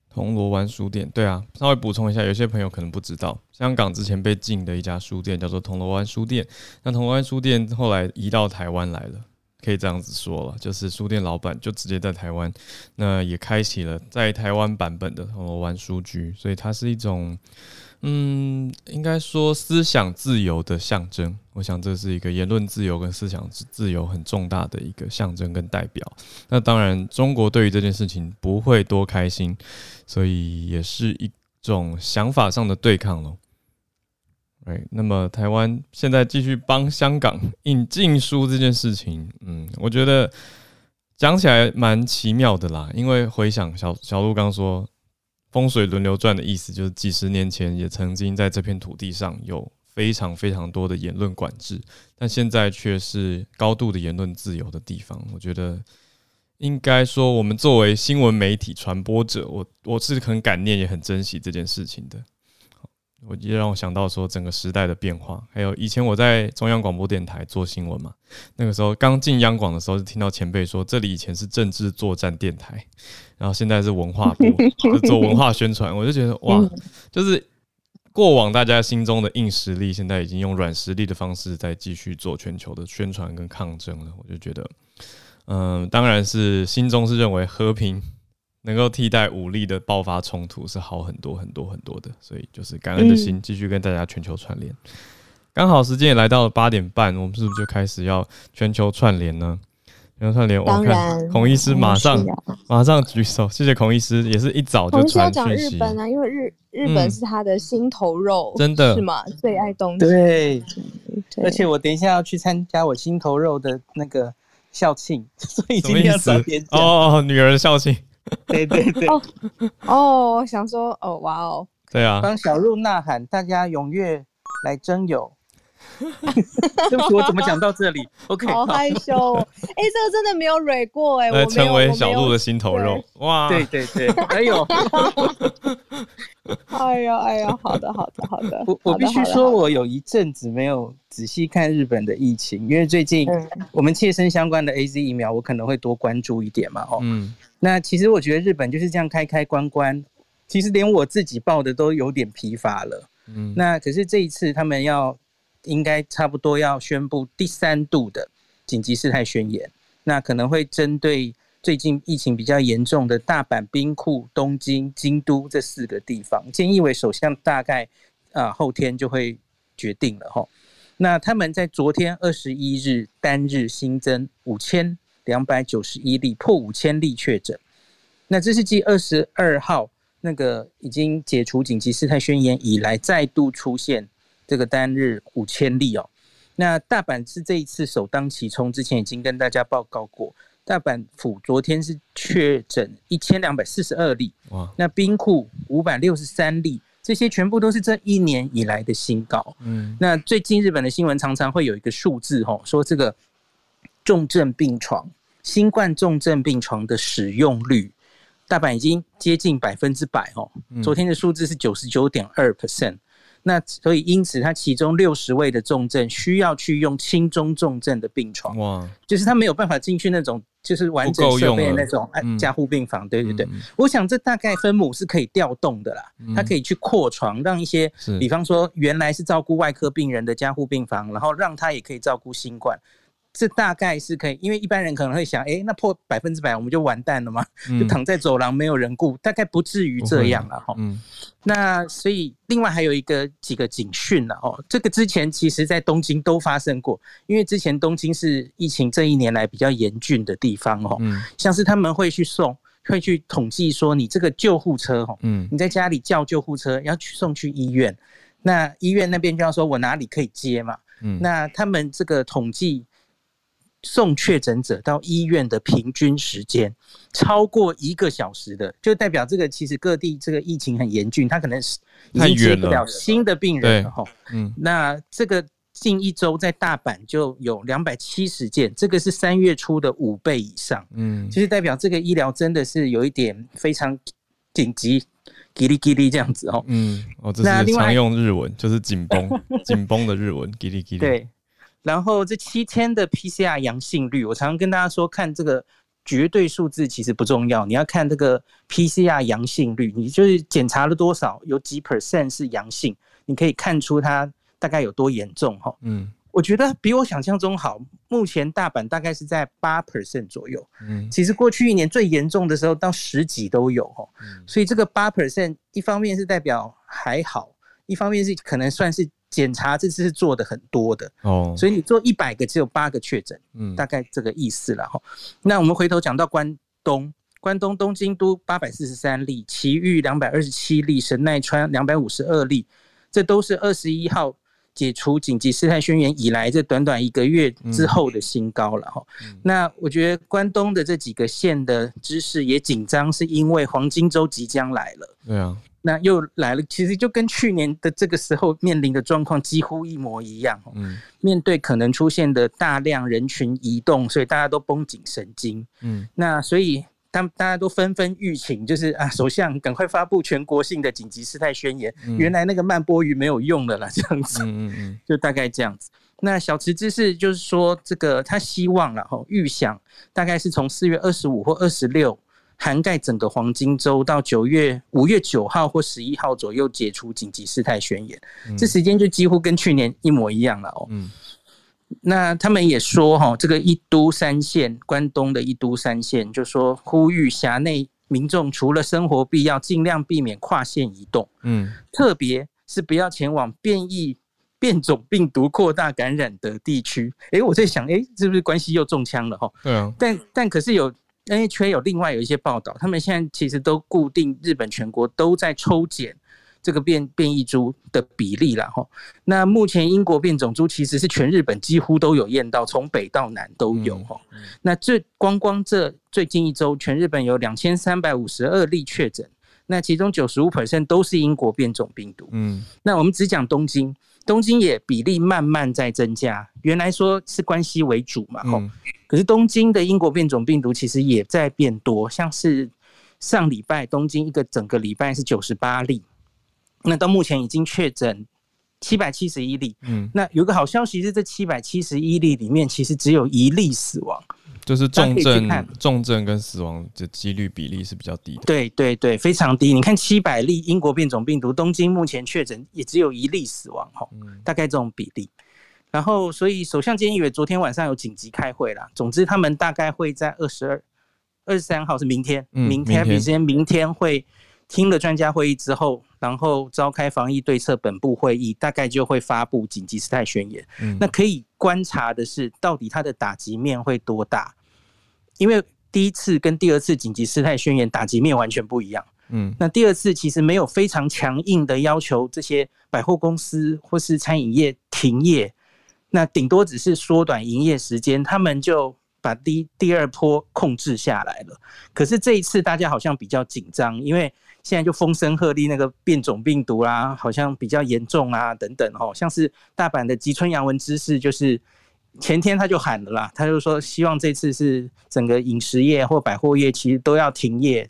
铜锣湾书店，对啊，稍微补充一下，有些朋友可能不知道，香港之前被禁的一家书店叫做铜锣湾书店，那铜锣湾书店后来移到台湾来了，可以这样子说了，就是书店老板就直接在台湾，那也开启了在台湾版本的铜锣湾书局，所以它是一种。嗯，应该说思想自由的象征，我想这是一个言论自由跟思想自由很重大的一个象征跟代表。那当然，中国对于这件事情不会多开心，所以也是一种想法上的对抗咯。哎，那么台湾现在继续帮香港引禁书这件事情，嗯，我觉得讲起来蛮奇妙的啦，因为回想小小鹿刚说。风水轮流转的意思，就是几十年前也曾经在这片土地上有非常非常多的言论管制，但现在却是高度的言论自由的地方。我觉得应该说，我们作为新闻媒体传播者，我我是很感念也很珍惜这件事情的。我也让我想到说整个时代的变化，还有以前我在中央广播电台做新闻嘛，那个时候刚进央广的时候，就听到前辈说这里以前是政治作战电台，然后现在是文化部，就做文化宣传，我就觉得哇，就是过往大家心中的硬实力，现在已经用软实力的方式在继续做全球的宣传跟抗争了。我就觉得，嗯，当然是心中是认为和平能够替代武力的爆发冲突是好很多很多很多的，所以就是感恩的心，继续跟大家全球串联。刚好时间也来到了八点半，我们是不是就开始要全球串联呢？全球串联，我看孔医师马上马上举手，谢谢孔医师，也是一早就传讯息。讲日本啊，因为日日本是他的心头肉，真的是吗？最爱东西。对，而且我等一下要去参加我心头肉的那个校庆，所以今天要早点讲。哦，女儿校庆。对对对。哦哦，想说哦，哇哦。对啊。帮小鹿呐喊，大家踊跃来征友。对不起，我怎么讲到这里？OK，好害羞哦。哎、欸，这个真的没有蕊过哎，我成为小鹿的心头肉哇！对对对，还有，哎呀 哎呀，好的好的好的。我我必须说，我有一阵子没有仔细看日本的疫情，因为最近我们切身相关的 AZ 疫苗，我可能会多关注一点嘛。哦，嗯，那其实我觉得日本就是这样开开关关，其实连我自己报的都有点疲乏了。嗯，那可是这一次他们要。应该差不多要宣布第三度的紧急事态宣言，那可能会针对最近疫情比较严重的大阪、兵库、东京、京都这四个地方。菅义伟首相大概啊后天就会决定了哈。那他们在昨天二十一日单日新增五千两百九十一例，破五千例确诊。那这是继二十二号那个已经解除紧急事态宣言以来，再度出现。这个单日五千例哦，那大阪是这一次首当其冲，之前已经跟大家报告过，大阪府昨天是确诊一千两百四十二例，哇，那兵库五百六十三例，这些全部都是这一年以来的新高。嗯，那最近日本的新闻常常会有一个数字吼，说这个重症病床、新冠重症病床的使用率，大阪已经接近百分之百哦，昨天的数字是九十九点二 percent。那所以，因此，他其中六十位的重症需要去用轻中重症的病床，哇，就是他没有办法进去那种就是完整设备的那种加护病房，对对对。我想这大概分母是可以调动的啦，他可以去扩床，让一些，比方说原来是照顾外科病人的加护病房，然后让他也可以照顾新冠。这大概是可以，因为一般人可能会想，哎，那破百分之百我们就完蛋了嘛？嗯、就躺在走廊没有人顾，大概不至于这样了哈。嗯，那所以另外还有一个几个警讯了哦，这个之前其实在东京都发生过，因为之前东京是疫情这一年来比较严峻的地方哦。嗯，像是他们会去送，会去统计说你这个救护车哦，嗯，你在家里叫救护车要去送去医院，那医院那边就要说我哪里可以接嘛。嗯，那他们这个统计。送确诊者到医院的平均时间超过一个小时的，就代表这个其实各地这个疫情很严峻，他可能是已经接不了新的病人了哈。嗯，那这个近一周在大阪就有两百七十件，这个是三月初的五倍以上。嗯，其实代表这个医疗真的是有一点非常紧急，叽哩叽哩这样子哦。嗯，哦，这是常用日文，就是紧绷紧绷的日文，叽哩叽哩。对。然后这七天的 PCR 阳性率，我常常跟大家说，看这个绝对数字其实不重要，你要看这个 PCR 阳性率，你就是检查了多少，有几 percent 是阳性，你可以看出它大概有多严重哈。嗯，我觉得比我想象中好。目前大阪大概是在八 percent 左右。嗯，其实过去一年最严重的时候到十几都有哈。嗯，所以这个八 percent 一方面是代表还好，一方面是可能算是。检查这次是做的很多的哦，所以你做一百个只有八个确诊，嗯，大概这个意思了哈。那我们回头讲到关东，关东东京都八百四十三例，埼玉两百二十七例，神奈川两百五十二例，这都是二十一号解除紧急事态宣言以来这短短一个月之后的新高了哈。嗯，那我觉得关东的这几个县的知识也紧张，是因为黄金周即将来了。对啊。那又来了，其实就跟去年的这个时候面临的状况几乎一模一样。嗯，面对可能出现的大量人群移动，所以大家都绷紧神经。嗯，那所以当大家都纷纷吁请，就是啊，首相赶快发布全国性的紧急事态宣言。嗯，原来那个慢波鱼没有用了啦，这样子。嗯嗯，就大概这样子。那小池知事就是说，这个他希望了哈，预想大概是从四月二十五或二十六。涵盖整个黄金周到九月五月九号或十一号左右解除紧急事态宣言，嗯、这时间就几乎跟去年一模一样了哦。嗯，那他们也说哈，这个一都三县，关东的一都三县，就说呼吁辖内民众除了生活必要，尽量避免跨县移动。嗯，特别是不要前往变异变种病毒扩大感染的地区。哎，我在想，哎，是不是关系又中枪了哈？对啊，但但可是有。NHK 有另外有一些报道，他们现在其实都固定日本全国都在抽检这个变变异株的比例了哈。那目前英国变种株其实是全日本几乎都有验到，从北到南都有哈。那这光光这最近一周，全日本有两千三百五十二例确诊，那其中九十五 percent 都是英国变种病毒。嗯，那我们只讲东京。东京也比例慢慢在增加，原来说是关西为主嘛，吼、嗯，可是东京的英国变种病毒其实也在变多，像是上礼拜东京一个整个礼拜是九十八例，那到目前已经确诊七百七十一例，嗯，那有个好消息是这七百七十一例里面其实只有一例死亡。就是重症、重症跟死亡的几率比例是比较低的。对对对，非常低。你看七百例英国变种病毒，东京目前确诊也只有一例死亡，哈，大概这种比例。然后，所以首相菅义伟昨天晚上有紧急开会啦。总之，他们大概会在二十二、二十三号是明天，明天比时间，明天会听了专家会议之后，然后召开防疫对策本部会议，大概就会发布紧急事态宣言。那可以观察的是，到底它的打击面会多大？因为第一次跟第二次紧急事态宣言打击面完全不一样，嗯，那第二次其实没有非常强硬的要求这些百货公司或是餐饮业停业，那顶多只是缩短营业时间，他们就把第第二波控制下来了。可是这一次大家好像比较紧张，因为现在就风声鹤唳，那个变种病毒啊，好像比较严重啊，等等哦，像是大阪的吉村洋文知事就是。前天他就喊了啦，他就说希望这次是整个饮食业或百货业其实都要停业，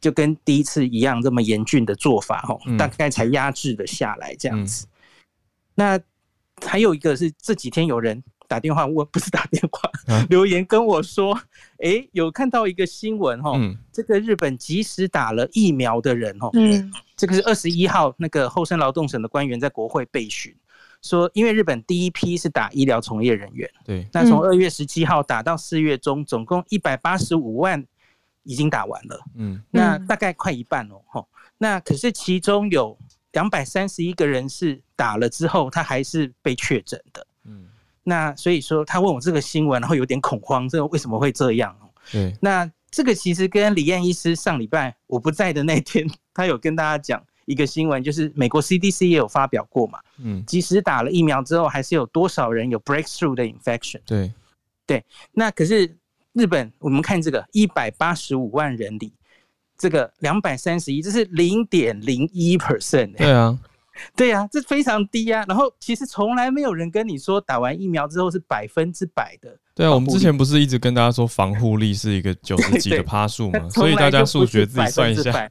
就跟第一次一样这么严峻的做法哦，大概才压制的下来这样子。那还有一个是这几天有人打电话问，不是打电话 留言跟我说，哎，有看到一个新闻哈，这个日本即使打了疫苗的人哈，嗯，这个是二十一号那个厚生劳动省的官员在国会备询。说，因为日本第一批是打医疗从业人员，对，那从二月十七号打到四月中，总共一百八十五万已经打完了，嗯，那大概快一半哦，吼，那可是其中有两百三十一个人是打了之后，他还是被确诊的，嗯，那所以说他问我这个新闻，然后有点恐慌，这个为什么会这样？对，那这个其实跟李燕医师上礼拜我不在的那天，他有跟大家讲。一个新闻就是美国 CDC 也有发表过嘛，嗯，即使打了疫苗之后，还是有多少人有 breakthrough 的 infection？对，对，那可是日本，我们看这个一百八十五万人里，这个两百三十一，这是零点零一 percent。对啊，对啊，这非常低啊。然后其实从来没有人跟你说打完疫苗之后是百分之百的。对啊，我们之前不是一直跟大家说防护力是一个九十几的趴数吗？所以大家数学自己算一下。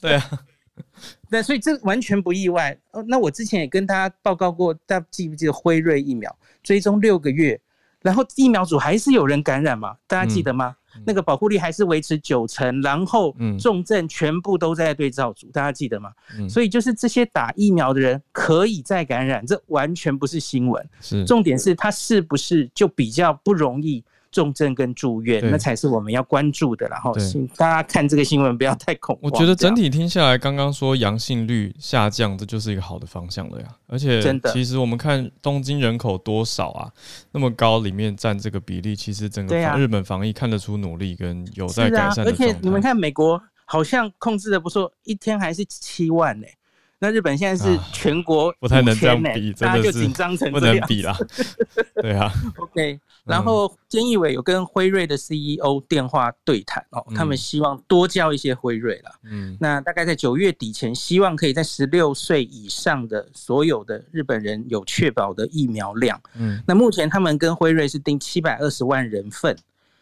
对啊。那所以这完全不意外。那我之前也跟大家报告过，大家记不记得辉瑞疫苗追踪六个月，然后疫苗组还是有人感染嘛？大家记得吗？嗯、那个保护力还是维持九成，然后重症全部都在对照组，大家记得吗？嗯、所以就是这些打疫苗的人可以再感染，这完全不是新闻。重点是他是不是就比较不容易？重症跟住院，那才是我们要关注的。然后，请大家看这个新闻不要太恐慌。我觉得整体听下来，刚刚说阳性率下降，这就是一个好的方向了呀。而且，真的，其实我们看东京人口多少啊，那么高，里面占这个比例，其实整个日本防疫看得出努力跟有在改善。而且你们看，美国好像控制的不错，一天还是七万呢。那日本现在是全国不太能这样比，大家就紧张成这样，不能比啦。对啊，OK。然后菅义伟有跟辉瑞的 CEO 电话对谈哦，他们希望多交一些辉瑞了。嗯，那大概在九月底前，希望可以在十六岁以上的所有的日本人有确保的疫苗量。嗯，那目前他们跟辉瑞是订七百二十万人份，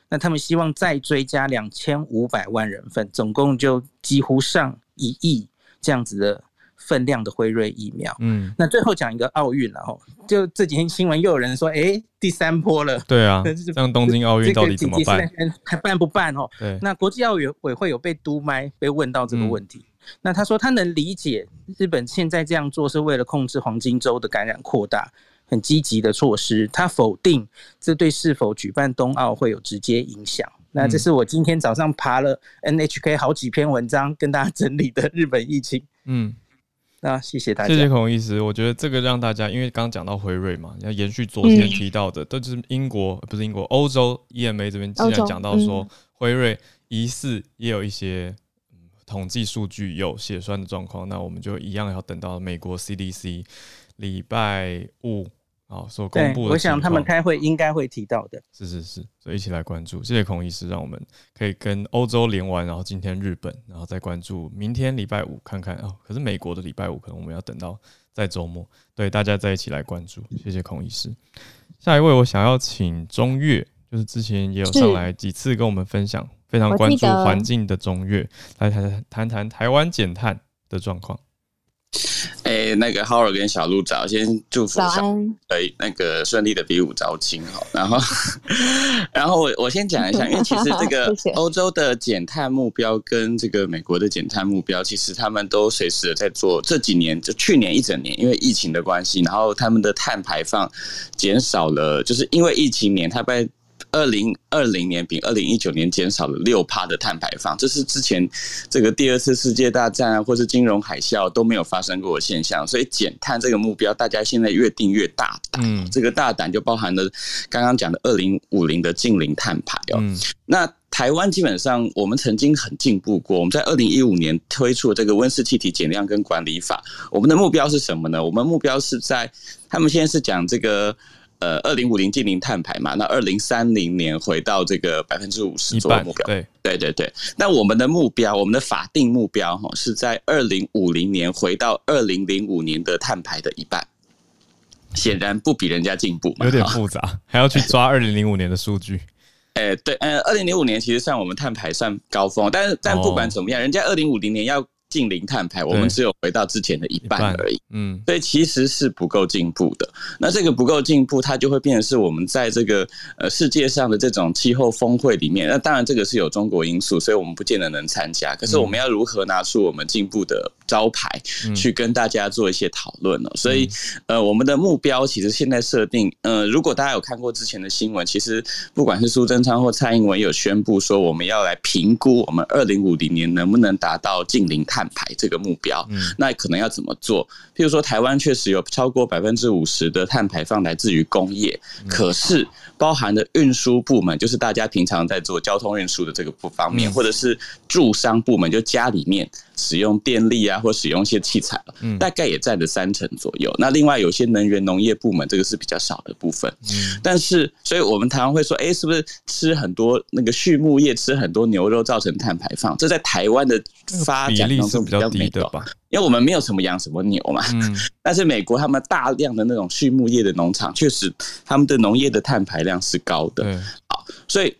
那他们希望再追加两千五百万人份，总共就几乎上一亿这样子的。分量的辉瑞疫苗。嗯，那最后讲一个奥运了哦，就这几天新闻又有人说，哎、欸，第三波了。对啊，像东京奥运到底怎么办？还办不办哦？对，那国际奥委委会有被督麦，被问到这个问题。嗯那他说他能理解日本现在这样做是为了控制黄金周的感染扩大，很积极的措施。他否定这对是否举办冬奥会有直接影响。那这是我今天早上爬了 NHK 好几篇文章跟大家整理的日本疫情。嗯，那谢谢大家。谢谢孔医师，我觉得这个让大家，因为刚刚讲到辉瑞嘛，要延续昨天提到的，都是英国不是英国，欧洲 EMA 这边既然讲到说辉瑞疑似也有一些。统计数据有血栓的状况，那我们就一样要等到美国 CDC 礼拜五啊所公布的。我想他们开会应该会提到的。是是是，所以一起来关注。谢谢孔医师，让我们可以跟欧洲连完，然后今天日本，然后再关注明天礼拜五看看哦。可是美国的礼拜五可能我们要等到在周末，对大家再一起来关注。谢谢孔医师。下一位我想要请中岳，就是之前也有上来几次跟我们分享。非常关注环境的中岳，来谈谈谈台湾减碳的状况。哎、欸，那个 Howard 跟小鹿早先祝福小哎那个顺利的比武招亲哈，然后 然后我我先讲一下，因为其实这个 欧洲的减碳目标跟这个美国的减碳目标，其实他们都随时的在做。这几年就去年一整年，因为疫情的关系，然后他们的碳排放减少了，就是因为疫情年，他被。二零二零年比二零一九年减少了六趴的碳排放，这是之前这个第二次世界大战啊，或是金融海啸都没有发生过的现象。所以减碳这个目标，大家现在越定越大胆。嗯，这个大胆就包含了刚刚讲的二零五零的净零碳排哦。嗯，那台湾基本上我们曾经很进步过，我们在二零一五年推出了这个温室气体减量跟管理法。我们的目标是什么呢？我们目标是在他们现在是讲这个。呃，二零五零净零碳排嘛，那二零三零年回到这个百分之五十做目标。对对对对。那我们的目标，我们的法定目标哈，是在二零五零年回到二零零五年的碳排的一半。显然不比人家进步嘛，有点复杂，还要去抓二零零五年的数据。哎、欸，对，呃，二零零五年其实算我们碳排算高峰，但是但不管怎么样，人家二零五零年要。净零碳排，我们只有回到之前的一半而已。嗯，所以其实是不够进步的。那这个不够进步，它就会变成是我们在这个呃世界上的这种气候峰会里面。那当然这个是有中国因素，所以我们不见得能参加。可是我们要如何拿出我们进步的招牌，去跟大家做一些讨论呢？所以呃，我们的目标其实现在设定，呃，如果大家有看过之前的新闻，其实不管是苏贞昌或蔡英文有宣布说，我们要来评估我们二零五零年能不能达到近零碳。碳排这个目标，那可能要怎么做？譬如说，台湾确实有超过百分之五十的碳排放来自于工业，可是包含的运输部门，就是大家平常在做交通运输的这个部方面，或者是住商部门，就家里面使用电力啊，或使用一些器材，大概也占了三成左右。那另外有些能源农业部门，这个是比较少的部分。但是，所以我们台湾会说，哎，是不是吃很多那个畜牧业，吃很多牛肉造成碳排放？这在台湾的发展当中比较低的吧？因为我们没有什么养什么牛嘛。但是美国他们大量的那种畜牧业的农场，确实他们的农业的碳排量是高的。好，所以。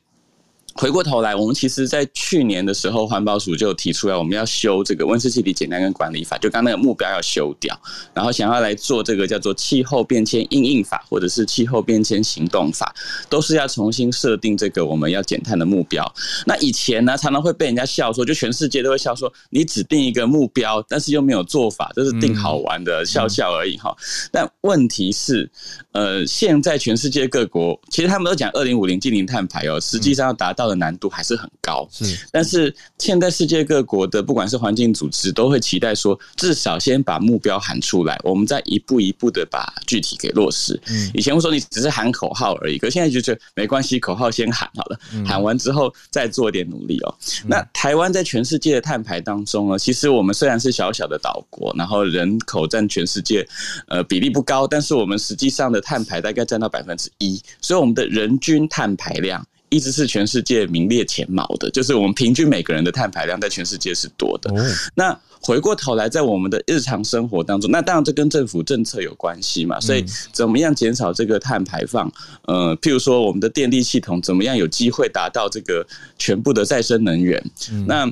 回过头来，我们其实，在去年的时候，环保署就提出来，我们要修这个温室气体减量跟管理法，就刚那个目标要修掉，然后想要来做这个叫做气候变迁应应法，或者是气候变迁行动法，都是要重新设定这个我们要减碳的目标。那以前呢，常常会被人家笑说，就全世界都会笑说，你只定一个目标，但是又没有做法，就是定好玩的笑笑而已哈。但问题是，呃，现在全世界各国其实他们都讲二零五零净零碳排哦，实际上要达到。的难度还是很高，是。但是现在世界各国的不管是环境组织，都会期待说，至少先把目标喊出来，我们再一步一步的把具体给落实。嗯，以前我说你只是喊口号而已，可现在就觉得没关系，口号先喊好了，喊完之后再做点努力哦。那台湾在全世界的碳排当中呢，其实我们虽然是小小的岛国，然后人口占全世界呃比例不高，但是我们实际上的碳排大概占到百分之一，所以我们的人均碳排量。一直是全世界名列前茅的，就是我们平均每个人的碳排量在全世界是多的。那回过头来，在我们的日常生活当中，那当然这跟政府政策有关系嘛。所以怎么样减少这个碳排放？呃，譬如说我们的电力系统怎么样有机会达到这个全部的再生能源？那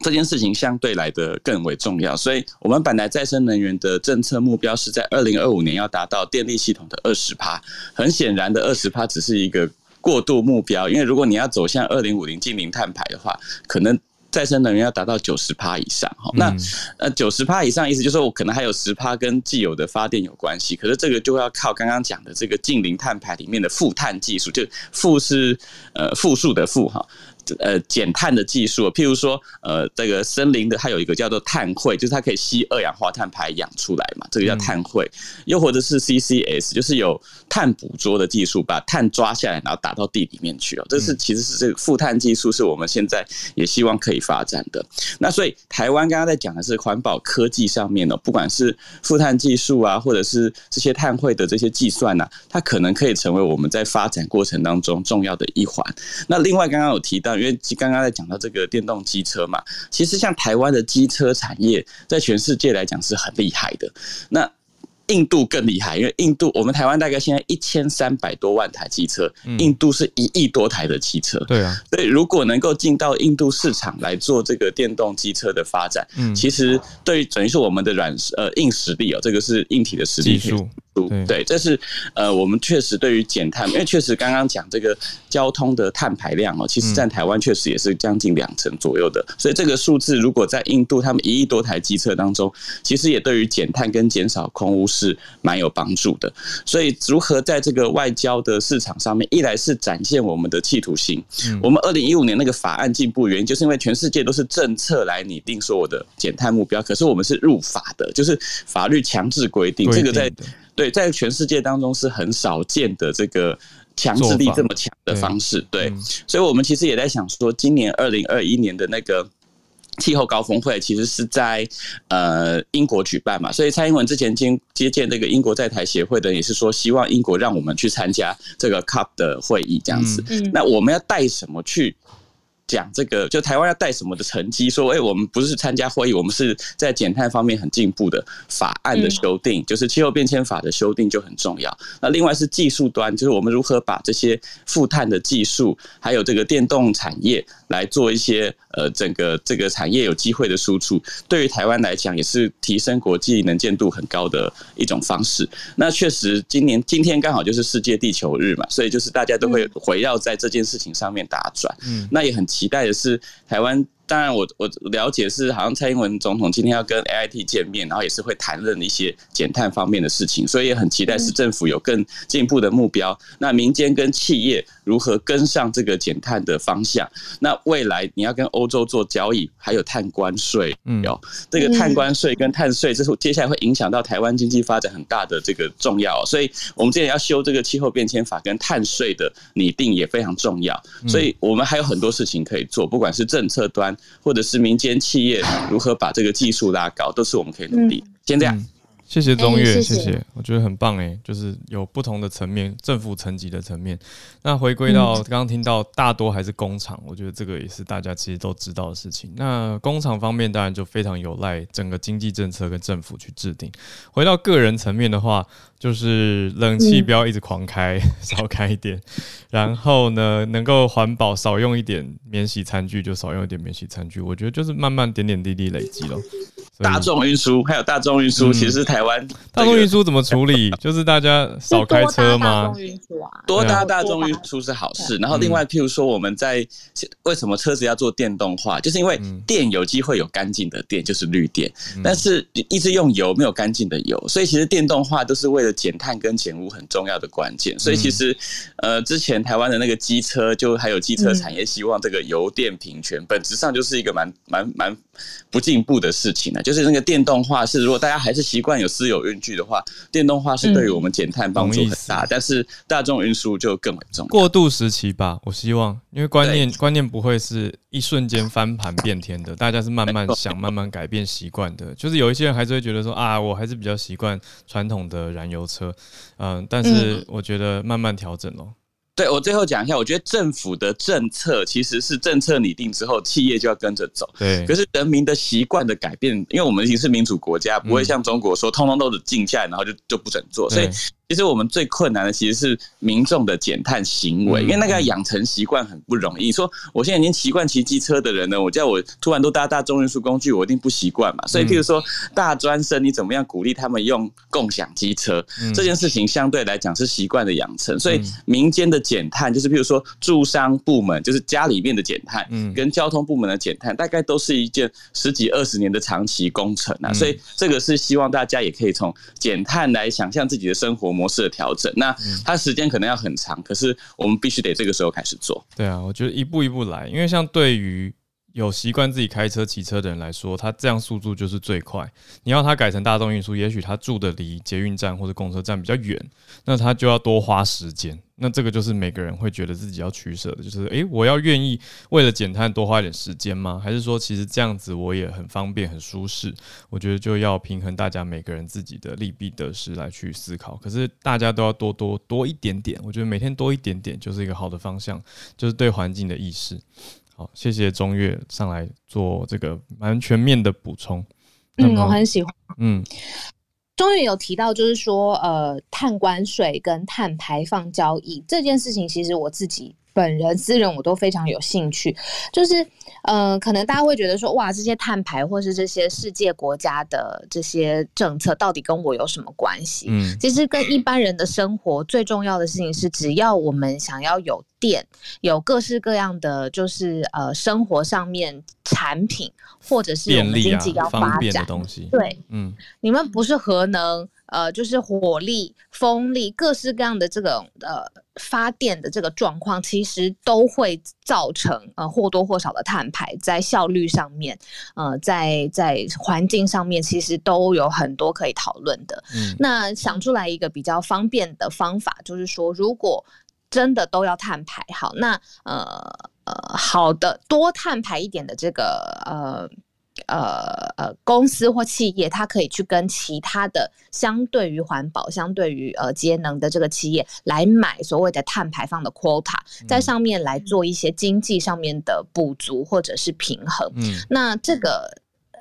这件事情相对来的更为重要。所以，我们本来再生能源的政策目标是在二零二五年要达到电力系统的二十趴。很显然的，二十趴只是一个过渡目标，因为如果你要走向二零五零近零碳排的话，可能。再生能源要达到九十趴以上，哈，那呃九十趴以上意思就是说我可能还有十趴跟既有的发电有关系，可是这个就要靠刚刚讲的这个近零碳排里面的负碳技术，就负是呃负数的负哈。呃，减碳的技术，譬如说，呃，这个森林的它有一个叫做碳汇，就是它可以吸二氧化碳排氧出来嘛，这个叫碳汇。又或者是 CCS，就是有碳捕捉的技术，把碳抓下来，然后打到地里面去哦。这是其实是这个负碳技术，是我们现在也希望可以发展的。那所以台湾刚刚在讲的是环保科技上面呢，不管是负碳技术啊，或者是这些碳汇的这些计算呢，它可能可以成为我们在发展过程当中重要的一环。那另外刚刚有提到。因为刚刚在讲到这个电动机车嘛，其实像台湾的机车产业，在全世界来讲是很厉害的。那印度更厉害，因为印度我们台湾大概现在一千三百多万台机车，印度是一亿多台的汽车。对啊，所以如果能够进到印度市场来做这个电动机车的发展，其实对于等于是我们的软呃硬实力哦，这个是硬体的实力技术。对，这是呃，我们确实对于减碳，因为确实刚刚讲这个交通的碳排量哦，其实在台湾确实也是将近两成左右的，所以这个数字如果在印度他们一亿多台机车当中，其实也对于减碳跟减少空污是蛮有帮助的。所以如何在这个外交的市场上面，一来是展现我们的企图心，我们二零一五年那个法案进步原因，就是因为全世界都是政策来拟定说我的减碳目标，可是我们是入法的，就是法律强制规定这个在。对，在全世界当中是很少见的这个强制力这么强的方式。对，所以我们其实也在想说，今年二零二一年的那个气候高峰会，其实是在呃英国举办嘛。所以蔡英文之前接接见那个英国在台协会的，也是说希望英国让我们去参加这个 COP 的会议这样子。那我们要带什么去？讲这个，就台湾要带什么的成绩？说，哎，我们不是参加会议，我们是在减碳方面很进步的法案的修订，就是气候变迁法的修订就很重要。那另外是技术端，就是我们如何把这些负碳的技术，还有这个电动产业来做一些呃，整个这个产业有机会的输出，对于台湾来讲也是提升国际能见度很高的一种方式。那确实，今年今天刚好就是世界地球日嘛，所以就是大家都会围绕在这件事情上面打转。嗯，那也很。期待的是台湾。当然我，我我了解是好像蔡英文总统今天要跟 AIT 见面，然后也是会谈论一些减碳方面的事情，所以也很期待是政府有更进一步的目标。那民间跟企业如何跟上这个减碳的方向？那未来你要跟欧洲做交易，还有碳关税，嗯，有这个碳关税跟碳税，这是接下来会影响到台湾经济发展很大的这个重要。所以我们这里要修这个气候变迁法跟碳税的拟定也非常重要。所以我们还有很多事情可以做，不管是政策端。或者是民间企业如何把这个技术拉高，都是我们可以努力的。先这样。嗯谢谢中岳，谢谢，我觉得很棒哎，就是有不同的层面，政府层级的层面。那回归到刚刚听到，大多还是工厂，我觉得这个也是大家其实都知道的事情。那工厂方面当然就非常有赖整个经济政策跟政府去制定。回到个人层面的话，就是冷气不要一直狂开，少开一点。然后呢，能够环保，少用一点免洗餐具就少用一点免洗餐具。我觉得就是慢慢点点滴滴累积了。大众运输还有大众运输，其实是台湾大众运输怎么处理？就是大家少开车吗？多搭大众运输是好事。然后另外，譬如说我们在为什么车子要做电动化？就是因为电有机会有干净的电，就是绿电。但是一直用油没有干净的油，所以其实电动化都是为了减碳跟减污很重要的关键。所以其实呃，之前台湾的那个机车，就还有机车产业希望这个油电平权，本质上就是一个蛮蛮蛮不进步的事情呢。就是那个电动化是，如果大家还是习惯有私有运具的话，电动化是对于我们减碳帮助很大。但是大众运输就更为重要。过渡时期吧，我希望，因为观念观念不会是一瞬间翻盘变天的，大家是慢慢想、慢慢改变习惯的。就是有一些人还是会觉得说啊，我还是比较习惯传统的燃油车，嗯，但是我觉得慢慢调整咯。对，我最后讲一下，我觉得政府的政策其实是政策拟定之后，企业就要跟着走。对，可是人民的习惯的改变，因为我们已经是民主国家，不会像中国说通通都是禁下来，然后就就不准做。所以其实我们最困难的其实是民众的减碳行为，因为那个要养成习惯很不容易。说我现在已经习惯骑机车的人呢，我叫我突然都搭大众运输工具，我一定不习惯嘛。所以，譬如说大专生，你怎么样鼓励他们用共享机车这件事情，相对来讲是习惯的养成。所以，民间的减碳，就是譬如说住商部门，就是家里面的减碳，跟交通部门的减碳，大概都是一件十几二十年的长期工程啊。所以，这个是希望大家也可以从减碳来想象自己的生活模式的调整，那它时间可能要很长，可是我们必须得这个时候开始做。对啊，我觉得一步一步来，因为像对于有习惯自己开车、骑车的人来说，他这样速度就是最快。你要他改成大众运输，也许他住的离捷运站或者公车站比较远，那他就要多花时间。那这个就是每个人会觉得自己要取舍的，就是诶、我要愿意为了减碳多花一点时间吗？还是说其实这样子我也很方便、很舒适？我觉得就要平衡大家每个人自己的利弊得失来去思考。可是大家都要多多多一点点，我觉得每天多一点点就是一个好的方向，就是对环境的意识。好，谢谢中岳上来做这个蛮全面的补充。嗯，我很喜欢。嗯，中岳有提到，就是说，呃，碳关税跟碳排放交易这件事情，其实我自己。本人私人我都非常有兴趣，就是呃，可能大家会觉得说，哇，这些碳排或是这些世界国家的这些政策，到底跟我有什么关系？嗯，其实跟一般人的生活最重要的事情是，只要我们想要有电，有各式各样的就是呃生活上面产品，或者是我们经济要发展的东西，对，嗯，你们不是核能。呃，就是火力、风力，各式各样的这种呃发电的这个状况，其实都会造成呃或多或少的碳排，在效率上面，呃，在在环境上面，其实都有很多可以讨论的。嗯，那想出来一个比较方便的方法，就是说，如果真的都要碳排，好，那呃呃，好的，多碳排一点的这个呃。呃呃，公司或企业，它可以去跟其他的相对于环保、相对于呃节能的这个企业来买所谓的碳排放的 quota，在上面来做一些经济上面的补足或者是平衡。嗯，那这个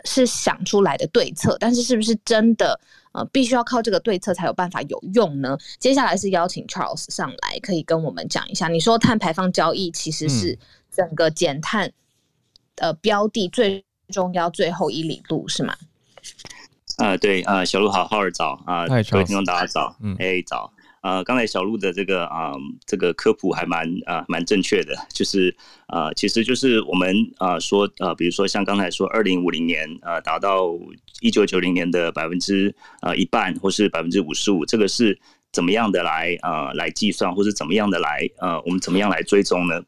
是想出来的对策，但是是不是真的呃必须要靠这个对策才有办法有用呢？接下来是邀请 Charles 上来，可以跟我们讲一下。你说碳排放交易其实是整个减碳呃标的最。中要最后一里路是吗？呃，对，呃，小鹿好，浩尔早啊，各位听众大家早，嗯，哎早，呃，刚才小鹿的这个啊、呃，这个科普还蛮啊蛮正确的，就是啊、呃，其实就是我们啊、呃、说呃，比如说像刚才说二零五零年呃达到一九九零年的百分之呃一半或是百分之五十五，这个是怎么样的来呃来计算，或是怎么样的来呃我们怎么样来追踪呢？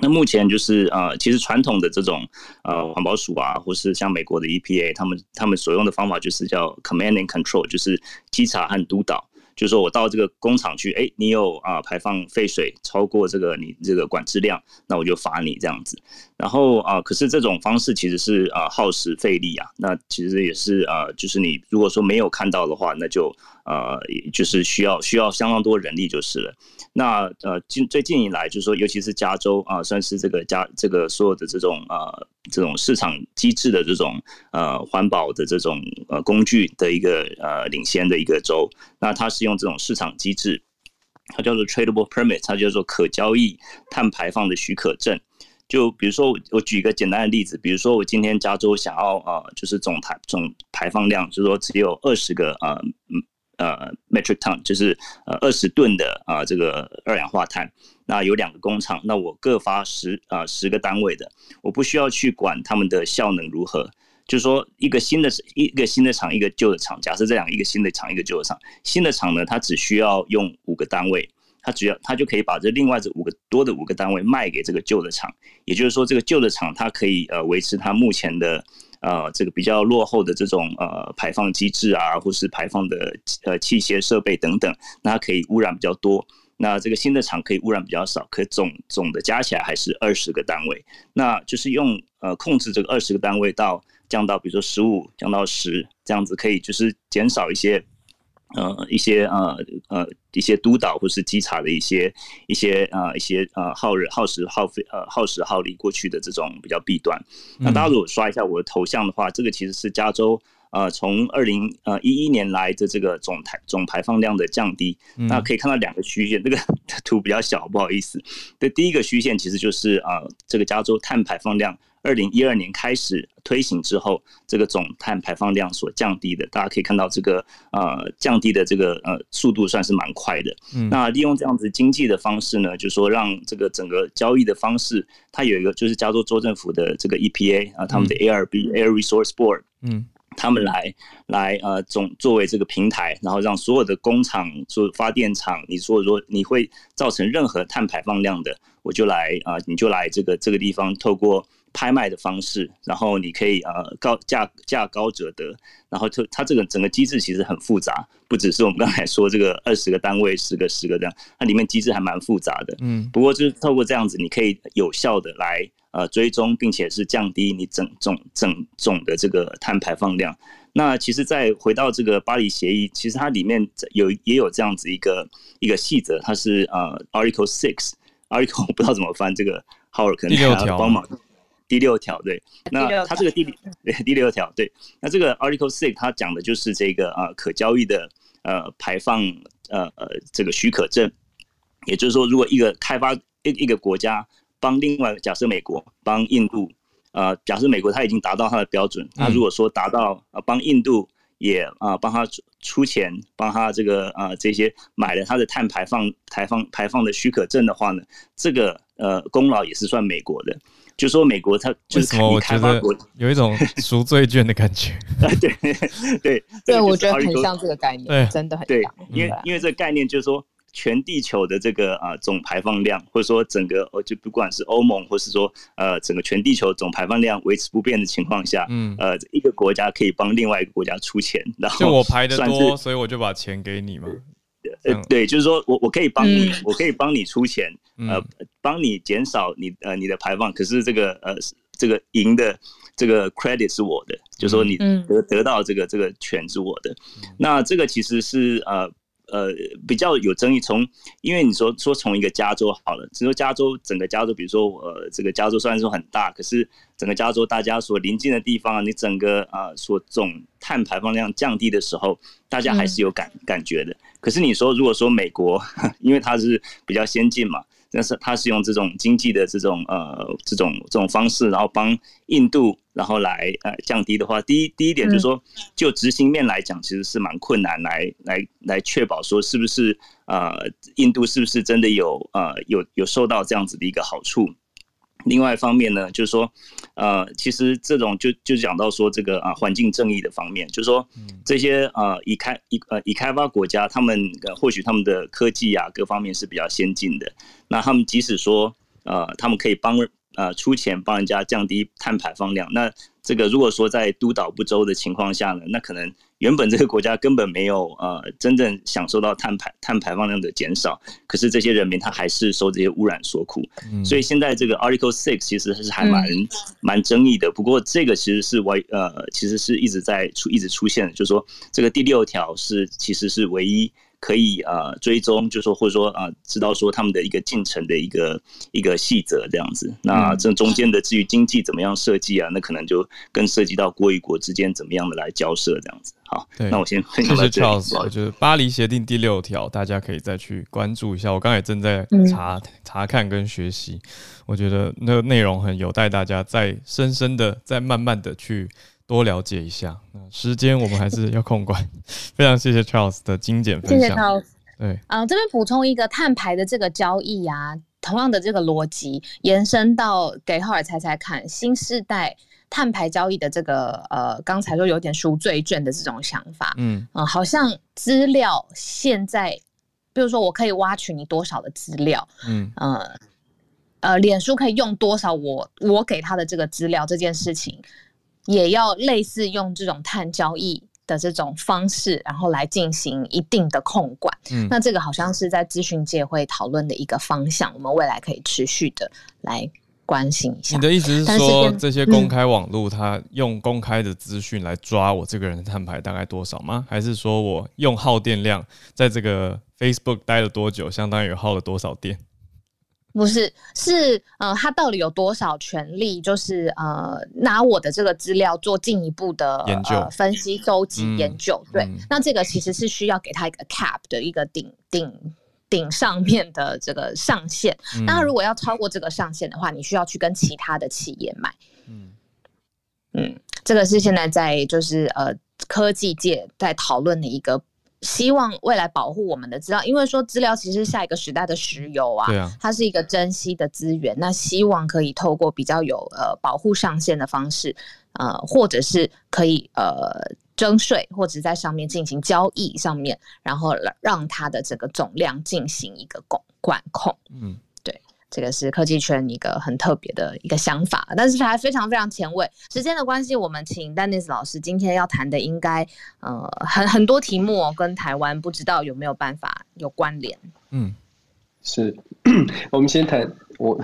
那目前就是呃，其实传统的这种呃环保署啊，或是像美国的 EPA，他们他们所用的方法就是叫 command and control，就是稽查和督导。就是说我到这个工厂去，哎，你有啊排放废水超过这个你这个管制量，那我就罚你这样子。然后啊，可是这种方式其实是啊耗时费力啊，那其实也是啊，就是你如果说没有看到的话，那就呃就是需要需要相当多人力就是了。那呃近最近以来，就是说尤其是加州啊，算是这个加这个所有的这种呃这种市场机制的这种呃环保的这种呃工具的一个呃领先的一个州，那它是用这种市场机制，它叫做 tradable permit，它叫做可交易碳排放的许可证。就比如说，我举一个简单的例子，比如说我今天加州想要呃，就是总排总排放量，就是说只有二十个呃呃 metric ton，就是呃二十吨的啊、这个二氧化碳。那有两个工厂，那我各发十啊、呃、十个单位的，我不需要去管他们的效能如何。就是说一个新的一个新的厂，一个旧的厂，假设这样一个新的厂，一个旧的厂，新的厂呢，它只需要用五个单位。它只要它就可以把这另外这五个多的五个单位卖给这个旧的厂，也就是说，这个旧的厂它可以呃维持它目前的呃这个比较落后的这种呃排放机制啊，或是排放的呃器械设备等等，那它可以污染比较多。那这个新的厂可以污染比较少，可总总的加起来还是二十个单位。那就是用呃控制这个二十个单位到降到比如说十五降到十这样子，可以就是减少一些。呃，一些呃呃一些督导或是稽查的一些一些呃一些呃耗人耗时耗费呃耗时耗力过去的这种比较弊端。那大家如果刷一下我的头像的话，这个其实是加州呃，从二零呃一一年来的这个总排总排放量的降低，嗯、那可以看到两个虚线，这个 图比较小，不好意思。这第一个虚线其实就是啊、呃，这个加州碳排放量二零一二年开始推行之后，这个总碳排放量所降低的，大家可以看到这个呃降低的这个呃速度算是蛮快的。嗯、那利用这样子经济的方式呢，就是说让这个整个交易的方式，它有一个就是加州州政府的这个 EPA 啊，他们的 ARB、嗯、Air Resource Board，嗯。他们来来呃总作为这个平台，然后让所有的工厂、做发电厂，你说说你会造成任何碳排放量的，我就来啊、呃，你就来这个这个地方，透过拍卖的方式，然后你可以呃高价价高者得，然后就它这个整个机制其实很复杂，不只是我们刚才说这个 二十个单位十个十个这样，它里面机制还蛮复杂的。嗯，不过就是透过这样子，你可以有效的来。呃，追踪并且是降低你整总整总的这个碳排放量。那其实再回到这个巴黎协议，其实它里面有也有这样子一个一个细则，它是呃 Article Six，Article 我不知道怎么翻，这个 Howard 可能要帮忙。第六条对，那它这个第对 第六条对，那这个 Article Six 它讲的就是这个呃可交易的呃排放呃呃这个许可证，也就是说，如果一个开发一一个国家。帮另外假设美国帮印度，呃，假设美国它已经达到它的标准，那如果说达到呃帮印度也啊帮、呃、他出钱帮他这个呃这些买了他的碳排放排放排放的许可证的话呢，这个呃功劳也是算美国的，就说美国它就是开开发国有一种赎罪券的感觉，对 对对，我觉得很像这个概念，对，真的很像，对，因为因为这个概念就是说。全地球的这个啊总排放量，或者说整个呃就不管是欧盟，或是说呃整个全地球总排放量维持不变的情况下，嗯呃一个国家可以帮另外一个国家出钱，然后就我排的多，所以我就把钱给你嘛。呃对，就是说我我可以帮你，我可以帮你出钱，呃帮你减少你呃你的排放，可是这个呃这个赢的这个 credit 是我的，就是说你得得到这个这个权是我的，那这个其实是呃。呃，比较有争议。从因为你说说从一个加州好了，只说加州整个加州，比如说呃，这个加州虽然说很大，可是整个加州大家所临近的地方，你整个啊、呃、所总碳排放量降低的时候，大家还是有感感觉的。可是你说如果说美国，因为它是比较先进嘛。但是它是用这种经济的这种呃这种这种方式，然后帮印度然后来呃降低的话，第一第一点就是说，就执行面来讲，其实是蛮困难来来来确保说是不是呃印度是不是真的有呃有有受到这样子的一个好处。另外一方面呢，就是说，呃，其实这种就就讲到说这个啊环境正义的方面，就是说这些呃已开已呃已开发国家，他们或许他们的科技啊各方面是比较先进的，那他们即使说呃他们可以帮呃出钱帮人家降低碳排放量，那这个如果说在督导不周的情况下呢，那可能。原本这个国家根本没有呃真正享受到碳排碳排放量的减少，可是这些人民他还是受这些污染所苦，嗯、所以现在这个 Article Six 其实是还蛮蛮争议的。不过这个其实是唯呃其实是一直在出一直出现的，就是说这个第六条是其实是唯一。可以啊、呃，追踪，就是说或者说啊、呃，知道说他们的一个进程的一个一个细则这样子。那这中间的至于经济怎么样设计啊，那可能就更涉及到国与国之间怎么样的来交涉这样子。好，那我先分享到这里。谢谢就是巴黎协定第六条，大家可以再去关注一下。我刚才正在查、嗯、查看跟学习，我觉得那个内容很有待大家再深深的、再慢慢的去。多了解一下，那时间我们还是要控管。非常谢谢 Charles 的精简分享。谢谢 Charles。对啊、呃，这边补充一个碳排的这个交易啊，同样的这个逻辑延伸到给浩尔猜猜看，新时代碳排交易的这个呃，刚才说有点赎罪券的这种想法，嗯嗯、呃，好像资料现在，比如说我可以挖取你多少的资料，嗯呃呃，脸书可以用多少我我给他的这个资料这件事情。也要类似用这种碳交易的这种方式，然后来进行一定的控管。嗯，那这个好像是在咨询界会讨论的一个方向，我们未来可以持续的来关心一下。你的意思是说，是这些公开网络它用公开的资讯来抓我这个人的碳排大概多少吗？还是说我用耗电量在这个 Facebook 待了多久，相当于耗了多少电？不是，是呃，他到底有多少权利？就是呃，拿我的这个资料做进一步的研究、呃、分析、收集、嗯、研究。对、嗯，那这个其实是需要给他一个 cap 的一个顶顶顶上面的这个上限、嗯。那如果要超过这个上限的话，你需要去跟其他的企业买。嗯嗯，这个是现在在就是呃科技界在讨论的一个。希望未来保护我们的资料，因为说资料其实是下一个时代的石油啊，对啊，它是一个珍惜的资源。那希望可以透过比较有呃保护上限的方式，呃，或者是可以呃征税，或者在上面进行交易上面，然后让它的这个总量进行一个管管控，嗯。这个是科技圈一个很特别的一个想法，但是还非常非常前卫。时间的关系，我们请 Dennis 老师今天要谈的应该呃很很多题目哦，跟台湾不知道有没有办法有关联。嗯，是，我们先谈。我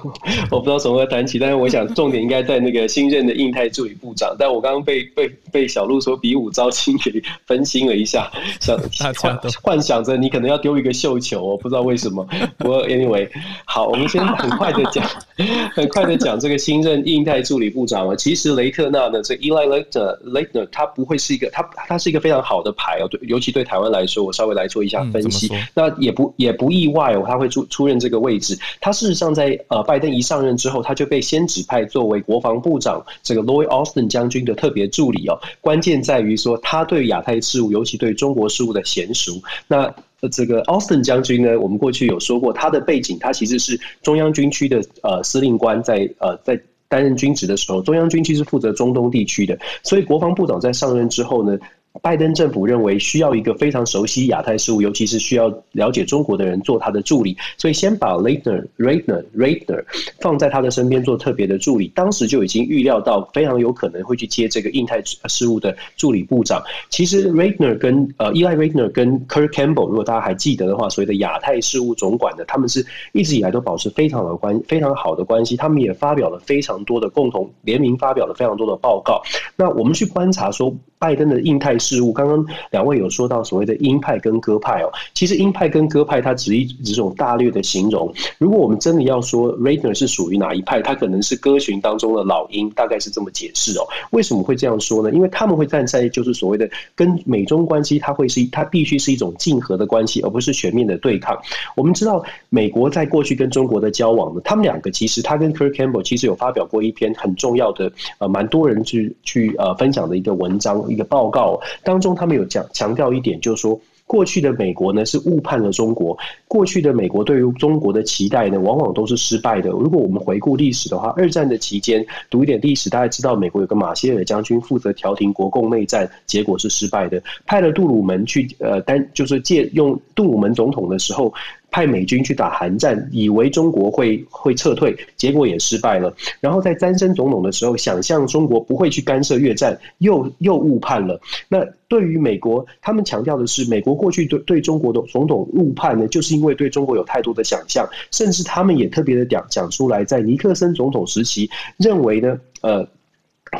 我不知道从何谈起，但是我想重点应该在那个新任的印太助理部长。但我刚刚被被被小路说比武招亲给分心了一下，想幻幻想着你可能要丢一个绣球，我不知道为什么。不过 anyway，好，我们先很快的讲，很快的讲这个新任印太助理部长啊。其实雷特纳呢，这 Eli Latner，他不会是一个，他他是一个非常好的牌哦。对，尤其对台湾来说，我稍微来做一下分析。嗯、那也不也不意外哦，他会出出任这个位置。他是。上在呃，拜登一上任之后，他就被先指派作为国防部长这个 Lloyd Austin 将军的特别助理哦。关键在于说，他对亚太事务，尤其对中国事务的娴熟。那这个 Austin 将军呢，我们过去有说过，他的背景，他其实是中央军区的呃司令官在，在呃在担任军职的时候，中央军区是负责中东地区的，所以国防部长在上任之后呢。拜登政府认为需要一个非常熟悉亚太事务，尤其是需要了解中国的人做他的助理，所以先把 Ratner Ratner Ratner 放在他的身边做特别的助理。当时就已经预料到非常有可能会去接这个印太事务的助理部长。其实 Ratner 跟呃 Eli Ratner 跟 Kurt Campbell，如果大家还记得的话，所谓的亚太事务总管的，他们是一直以来都保持非常的关非常好的关系。他们也发表了非常多的共同联名发表了非常多的报告。那我们去观察说。拜登的印太事物，刚刚两位有说到所谓的鹰派跟鸽派哦，其实鹰派跟鸽派它只一只种大略的形容。如果我们真的要说 Ratner 是属于哪一派，他可能是鸽群当中的老鹰，大概是这么解释哦。为什么会这样说呢？因为他们会站在就是所谓的跟美中关系，它会是它必须是一种竞合的关系，而不是全面的对抗。我们知道美国在过去跟中国的交往呢，他们两个其实他跟 Kurt Campbell 其实有发表过一篇很重要的呃，蛮多人去去呃分享的一个文章。一个报告当中，他们有讲强调一点，就是说，过去的美国呢是误判了中国。过去的美国对于中国的期待呢，往往都是失败的。如果我们回顾历史的话，二战的期间读一点历史，大家知道美国有个马歇尔将军负责调停国共内战，结果是失败的。派了杜鲁门去呃单就是借用杜鲁门总统的时候。派美军去打韩战，以为中国会会撤退，结果也失败了。然后在詹森总统的时候，想象中国不会去干涉越战，又又误判了。那对于美国，他们强调的是，美国过去对对中国的总统误判呢，就是因为对中国有太多的想象，甚至他们也特别的讲讲出来，在尼克森总统时期，认为呢，呃。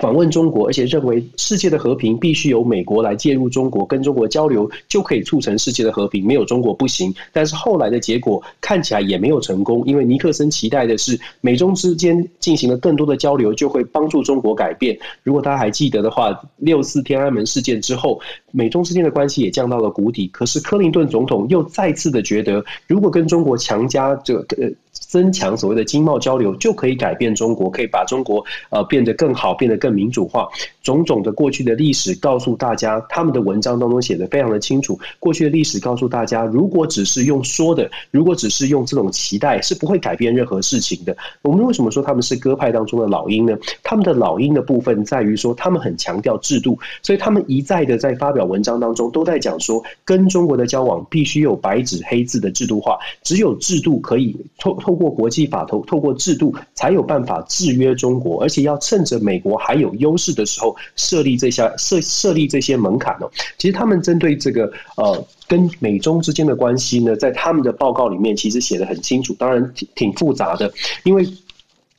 访问中国，而且认为世界的和平必须由美国来介入中国，跟中国交流就可以促成世界的和平，没有中国不行。但是后来的结果看起来也没有成功，因为尼克森期待的是美中之间进行了更多的交流，就会帮助中国改变。如果大家还记得的话，六四天安门事件之后，美中之间的关系也降到了谷底。可是克林顿总统又再次的觉得，如果跟中国强加这个呃。增强所谓的经贸交流，就可以改变中国，可以把中国呃变得更好，变得更民主化。种种的过去的历史告诉大家，他们的文章当中写得非常的清楚。过去的历史告诉大家，如果只是用说的，如果只是用这种期待，是不会改变任何事情的。我们为什么说他们是鸽派当中的老鹰呢？他们的老鹰的部分在于说，他们很强调制度，所以他们一再的在发表文章当中都在讲说，跟中国的交往必须有白纸黑字的制度化，只有制度可以透透过国际法，透透过制度才有办法制约中国，而且要趁着美国还有优势的时候。设立这些设设立这些门槛哦，其实他们针对这个呃跟美中之间的关系呢，在他们的报告里面其实写得很清楚，当然挺挺复杂的，因为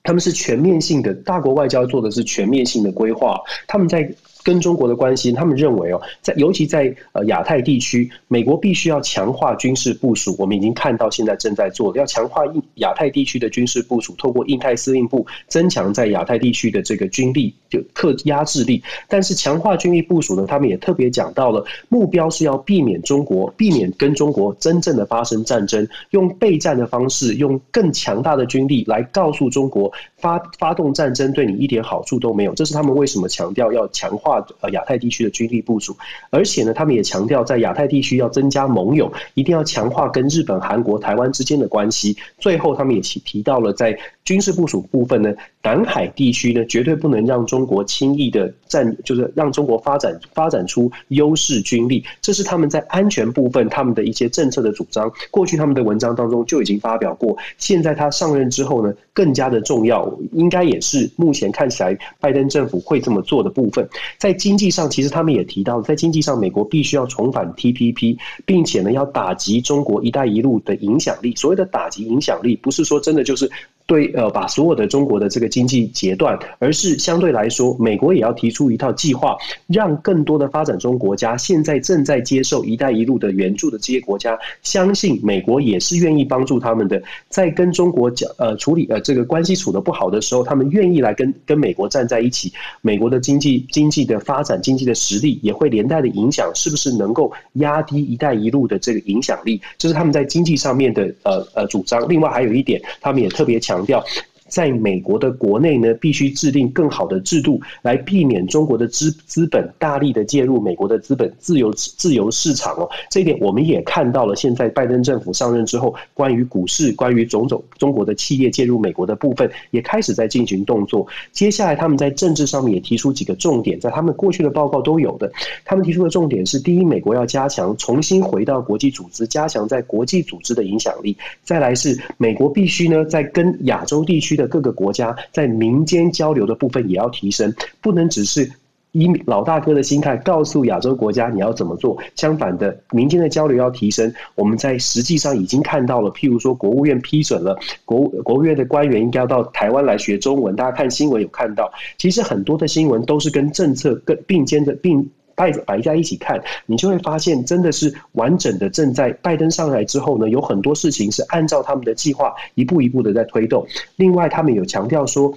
他们是全面性的，大国外交做的是全面性的规划，他们在。跟中国的关系，他们认为哦，在尤其在呃亚太地区，美国必须要强化军事部署。我们已经看到现在正在做，要强化印亚太地区的军事部署，透过印太司令部增强在亚太地区的这个军力，就克压制力。但是强化军力部署呢，他们也特别讲到了目标是要避免中国，避免跟中国真正的发生战争，用备战的方式，用更强大的军力来告诉中国发发动战争对你一点好处都没有。这是他们为什么强调要强化。呃，亚太地区的军力部署，而且呢，他们也强调在亚太地区要增加盟友，一定要强化跟日本、韩国、台湾之间的关系。最后，他们也提提到了在军事部署部分呢，南海地区呢，绝对不能让中国轻易的占，就是让中国发展发展出优势军力。这是他们在安全部分他们的一些政策的主张。过去他们的文章当中就已经发表过，现在他上任之后呢，更加的重要，应该也是目前看起来拜登政府会这么做的部分。在经济上，其实他们也提到，在经济上，美国必须要重返 TPP，并且呢，要打击中国“一带一路”的影响力。所谓的打击影响力，不是说真的就是。对，呃，把所有的中国的这个经济截断，而是相对来说，美国也要提出一套计划，让更多的发展中国家，现在正在接受“一带一路”的援助的这些国家，相信美国也是愿意帮助他们的。在跟中国讲，呃，处理呃这个关系处的不好的时候，他们愿意来跟跟美国站在一起。美国的经济经济的发展，经济的实力也会连带的影响，是不是能够压低“一带一路”的这个影响力？这是他们在经济上面的呃呃主张。另外还有一点，他们也特别强。强调，在美国的国内呢，必须制定更好的制度，来避免中国的资资本大力的介入美国的资本自由自由市场哦。这一点我们也看到了，现在拜登政府上任之后，关于股市、关于种种中国的企业介入美国的部分，也开始在进行动作。接下来，他们在政治上面也提出几个重点，在他们过去的报告都有的。他们提出的重点是：第一，美国要加强重新回到国际组织，加强在国际组织的影响力；再来是美国必须呢，在跟亚洲地区的各个国家在民间交流的部分也要提升，不能只是以老大哥的心态告诉亚洲国家你要怎么做。相反的，民间的交流要提升。我们在实际上已经看到了，譬如说国务院批准了国国务院的官员应该要到台湾来学中文。大家看新闻有看到，其实很多的新闻都是跟政策跟并肩的并。摆摆在一起看，你就会发现，真的是完整的。正在拜登上来之后呢，有很多事情是按照他们的计划一步一步的在推动。另外，他们有强调说，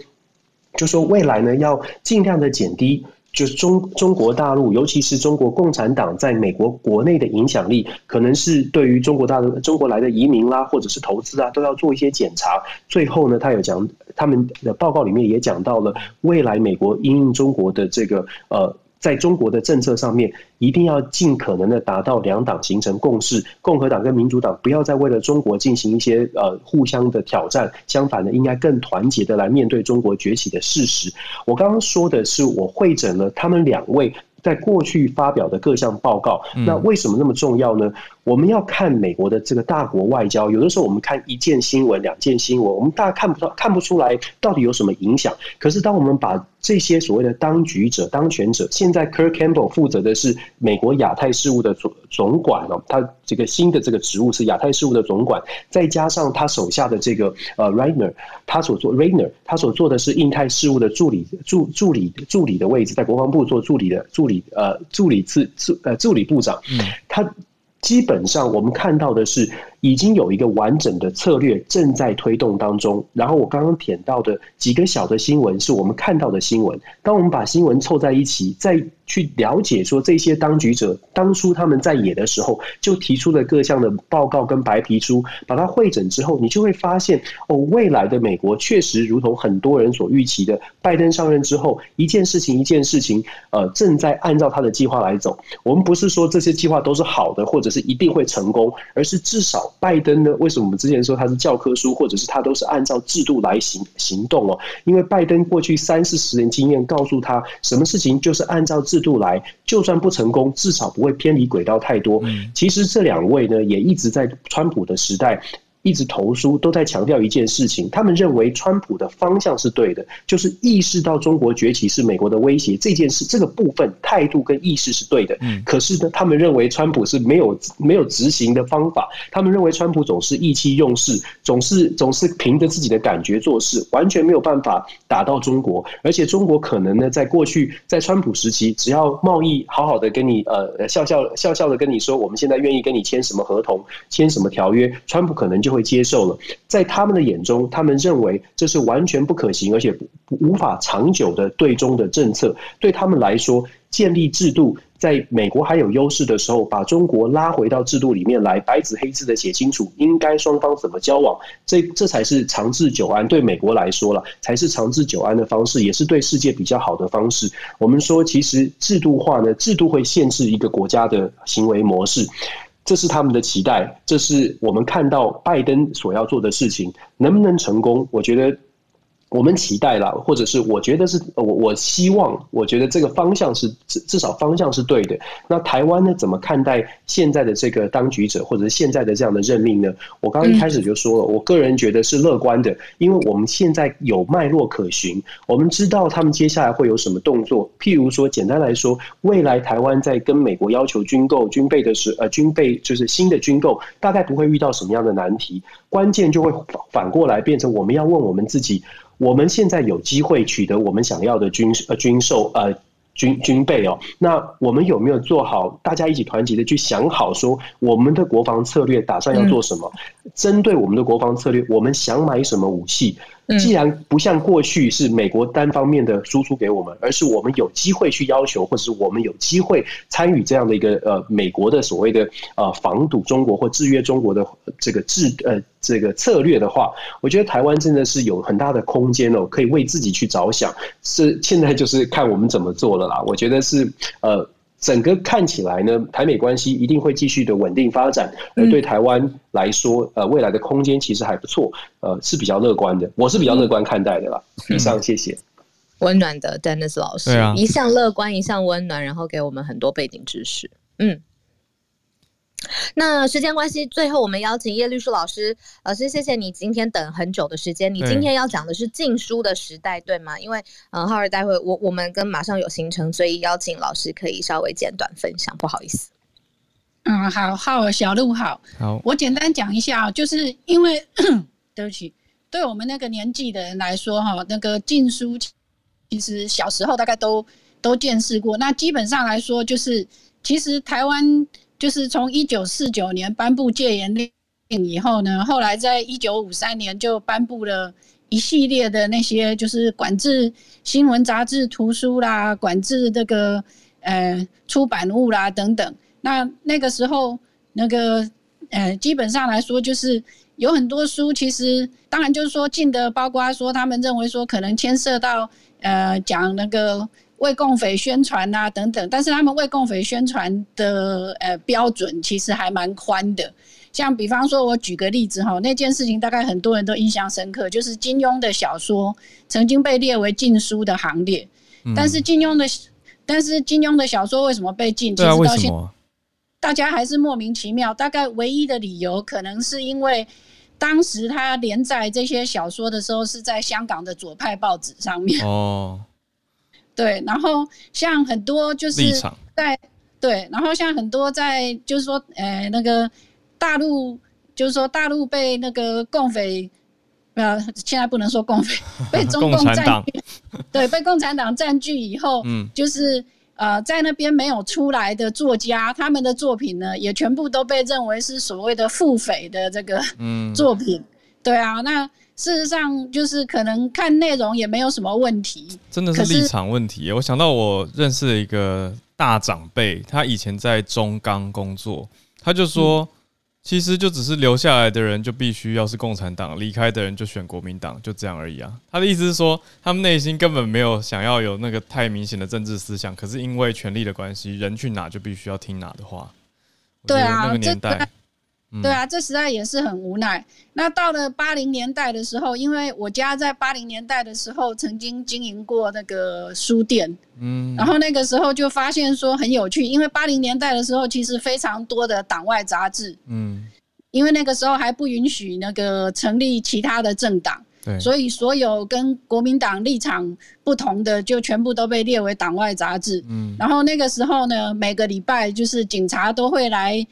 就说未来呢，要尽量的减低，就是中中国大陆，尤其是中国共产党在美国国内的影响力，可能是对于中国大陆中国来的移民啦，或者是投资啊，都要做一些检查。最后呢，他有讲，他们的报告里面也讲到了，未来美国因应中国的这个呃。在中国的政策上面，一定要尽可能的达到两党形成共识，共和党跟民主党不要再为了中国进行一些呃互相的挑战，相反的，应该更团结的来面对中国崛起的事实。我刚刚说的是，我会诊了他们两位在过去发表的各项报告。那为什么那么重要呢？我们要看美国的这个大国外交，有的时候我们看一件新闻、两件新闻，我们大家看不到、看不出来到底有什么影响。可是当我们把这些所谓的当局者、当权者，现在 Kurt Campbell 负责的是美国亚太事务的总总管哦，他这个新的这个职务是亚太事务的总管，再加上他手下的这个呃 Rainer，他所做 Rainer，他所做的是印太事务的助理助助理助理的位置，在国防部做助理的助理呃助理次助呃助理部长，嗯，他基本上我们看到的是。已经有一个完整的策略正在推动当中。然后我刚刚点到的几个小的新闻是我们看到的新闻。当我们把新闻凑在一起，再去了解说这些当局者当初他们在野的时候就提出了各项的报告跟白皮书，把它汇整之后，你就会发现哦，未来的美国确实如同很多人所预期的，拜登上任之后，一件事情一件事情，呃，正在按照他的计划来走。我们不是说这些计划都是好的，或者是一定会成功，而是至少。拜登呢？为什么我们之前说他是教科书，或者是他都是按照制度来行行动哦？因为拜登过去三四十年经验告诉他，什么事情就是按照制度来，就算不成功，至少不会偏离轨道太多。其实这两位呢，也一直在川普的时代。一直投书，都在强调一件事情，他们认为川普的方向是对的，就是意识到中国崛起是美国的威胁这件事，这个部分态度跟意识是对的。嗯，可是呢，他们认为川普是没有没有执行的方法，他们认为川普总是意气用事，总是总是凭着自己的感觉做事，完全没有办法打到中国，而且中国可能呢，在过去在川普时期，只要贸易好好的跟你呃笑笑笑笑的跟你说，我们现在愿意跟你签什么合同，签什么条约，川普可能就。会接受了，在他们的眼中，他们认为这是完全不可行，而且无法长久的对中的政策。对他们来说，建立制度，在美国还有优势的时候，把中国拉回到制度里面来，白纸黑字的写清楚，应该双方怎么交往，这这才是长治久安。对美国来说了，才是长治久安的方式，也是对世界比较好的方式。我们说，其实制度化呢，制度会限制一个国家的行为模式。这是他们的期待，这是我们看到拜登所要做的事情，能不能成功？我觉得。我们期待了，或者是我觉得是我我希望，我觉得这个方向是至至少方向是对的。那台湾呢，怎么看待现在的这个当局者，或者是现在的这样的任命呢？我刚刚一开始就说了，我个人觉得是乐观的，因为我们现在有脉络可循，我们知道他们接下来会有什么动作。譬如说，简单来说，未来台湾在跟美国要求军购军备的时，呃，军备就是新的军购，大概不会遇到什么样的难题。关键就会反过来变成我们要问我们自己。我们现在有机会取得我们想要的军呃军售呃军军备哦，那我们有没有做好？大家一起团结的去想好，说我们的国防策略打算要做什么？针对我们的国防策略，我们想买什么武器？既然不像过去是美国单方面的输出给我们，而是我们有机会去要求，或者是我们有机会参与这样的一个呃美国的所谓的呃防堵中国或制约中国的这个制呃这个策略的话，我觉得台湾真的是有很大的空间哦，可以为自己去着想。是现在就是看我们怎么做了啦。我觉得是呃。整个看起来呢，台美关系一定会继续的稳定发展，而对台湾来说，呃，未来的空间其实还不错，呃，是比较乐观的。我是比较乐观看待的啦。以上，谢谢。温暖的 Dennis 老师，啊、一向乐观，一向温暖，然后给我们很多背景知识。嗯。那时间关系，最后我们邀请叶律师老师。老师，谢谢你今天等很久的时间。你今天要讲的是禁书的时代，对吗？因为嗯，浩尔待会我我们跟马上有行程，所以邀请老师可以稍微简短分享。不好意思。嗯，好，浩儿小路好。好，我简单讲一下，就是因为 对不起，对我们那个年纪的人来说，哈，那个禁书其实小时候大概都都见识过。那基本上来说，就是其实台湾。就是从一九四九年颁布戒严令以后呢，后来在一九五三年就颁布了一系列的那些，就是管制新闻、杂志、图书啦，管制这个呃出版物啦等等。那那个时候，那个呃基本上来说，就是有很多书，其实当然就是说禁的，包括说他们认为说可能牵涉到呃讲那个。为共匪宣传啊，等等，但是他们为共匪宣传的呃标准其实还蛮宽的。像比方说，我举个例子哈，那件事情大概很多人都印象深刻，就是金庸的小说曾经被列为禁书的行列。嗯、但是金庸的，但是金庸的小说为什么被禁？其实到现在大家还是莫名其妙。大概唯一的理由，可能是因为当时他连载这些小说的时候是在香港的左派报纸上面哦。对，然后像很多就是在对，然后像很多在就是说，呃，那个大陆就是说大陆被那个共匪，呃，现在不能说共匪，被中共占据，对，被共产党占据以后，嗯，就是呃，在那边没有出来的作家，他们的作品呢，也全部都被认为是所谓的腹诽的这个作品，嗯、对啊，那。事实上，就是可能看内容也没有什么问题，真的是立场问题。我想到我认识了一个大长辈，他以前在中钢工作，他就说，其实就只是留下来的人就必须要是共产党，离开的人就选国民党，就这样而已啊。他的意思是说，他们内心根本没有想要有那个太明显的政治思想，可是因为权力的关系，人去哪就必须要听哪的话。对啊，那个年代。对啊，这实在也是很无奈。那到了八零年代的时候，因为我家在八零年代的时候曾经经营过那个书店，嗯，然后那个时候就发现说很有趣，因为八零年代的时候其实非常多的党外杂志，嗯，因为那个时候还不允许那个成立其他的政党，对，所以所有跟国民党立场不同的就全部都被列为党外杂志。嗯，然后那个时候呢，每个礼拜就是警察都会来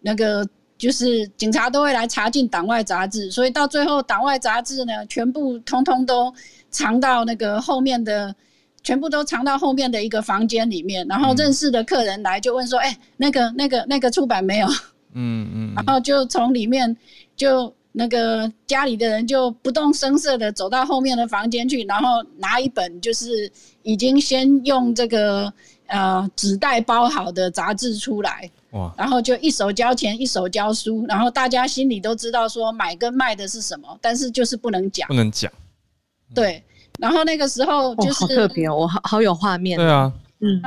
那个。就是警察都会来查禁党外杂志，所以到最后党外杂志呢，全部通通都藏到那个后面的，全部都藏到后面的一个房间里面。然后认识的客人来就问说：“哎、嗯欸，那个、那个、那个出版没有？”嗯嗯。然后就从里面就那个家里的人就不动声色的走到后面的房间去，然后拿一本就是已经先用这个呃纸袋包好的杂志出来。然后就一手交钱一手交书，然后大家心里都知道说买跟卖的是什么，但是就是不能讲，不能讲。对，然后那个时候就是、哦、好特别哦，我好好有画面。对啊，嗯，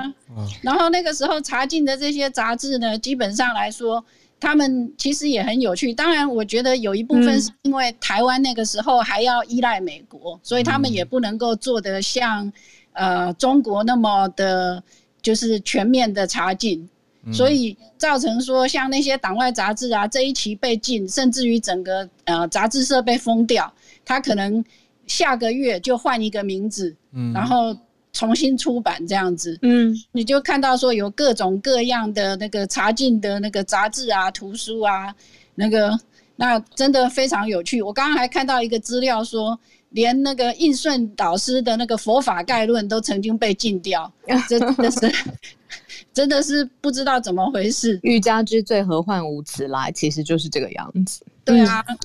然后那个时候查禁的这些杂志呢，基本上来说，他们其实也很有趣。当然，我觉得有一部分是因为台湾那个时候还要依赖美国，嗯、所以他们也不能够做得像呃中国那么的，就是全面的查禁。所以造成说，像那些党外杂志啊，这一期被禁，甚至于整个呃杂志社被封掉，他可能下个月就换一个名字，嗯，然后重新出版这样子，嗯，你就看到说有各种各样的那个查禁的那个杂志啊、图书啊，那个那真的非常有趣。我刚刚还看到一个资料说，连那个印顺导师的那个佛法概论都曾经被禁掉，真的是。真的是不知道怎么回事，欲加之罪，何患无辞来，其实就是这个样子。对啊，嗯、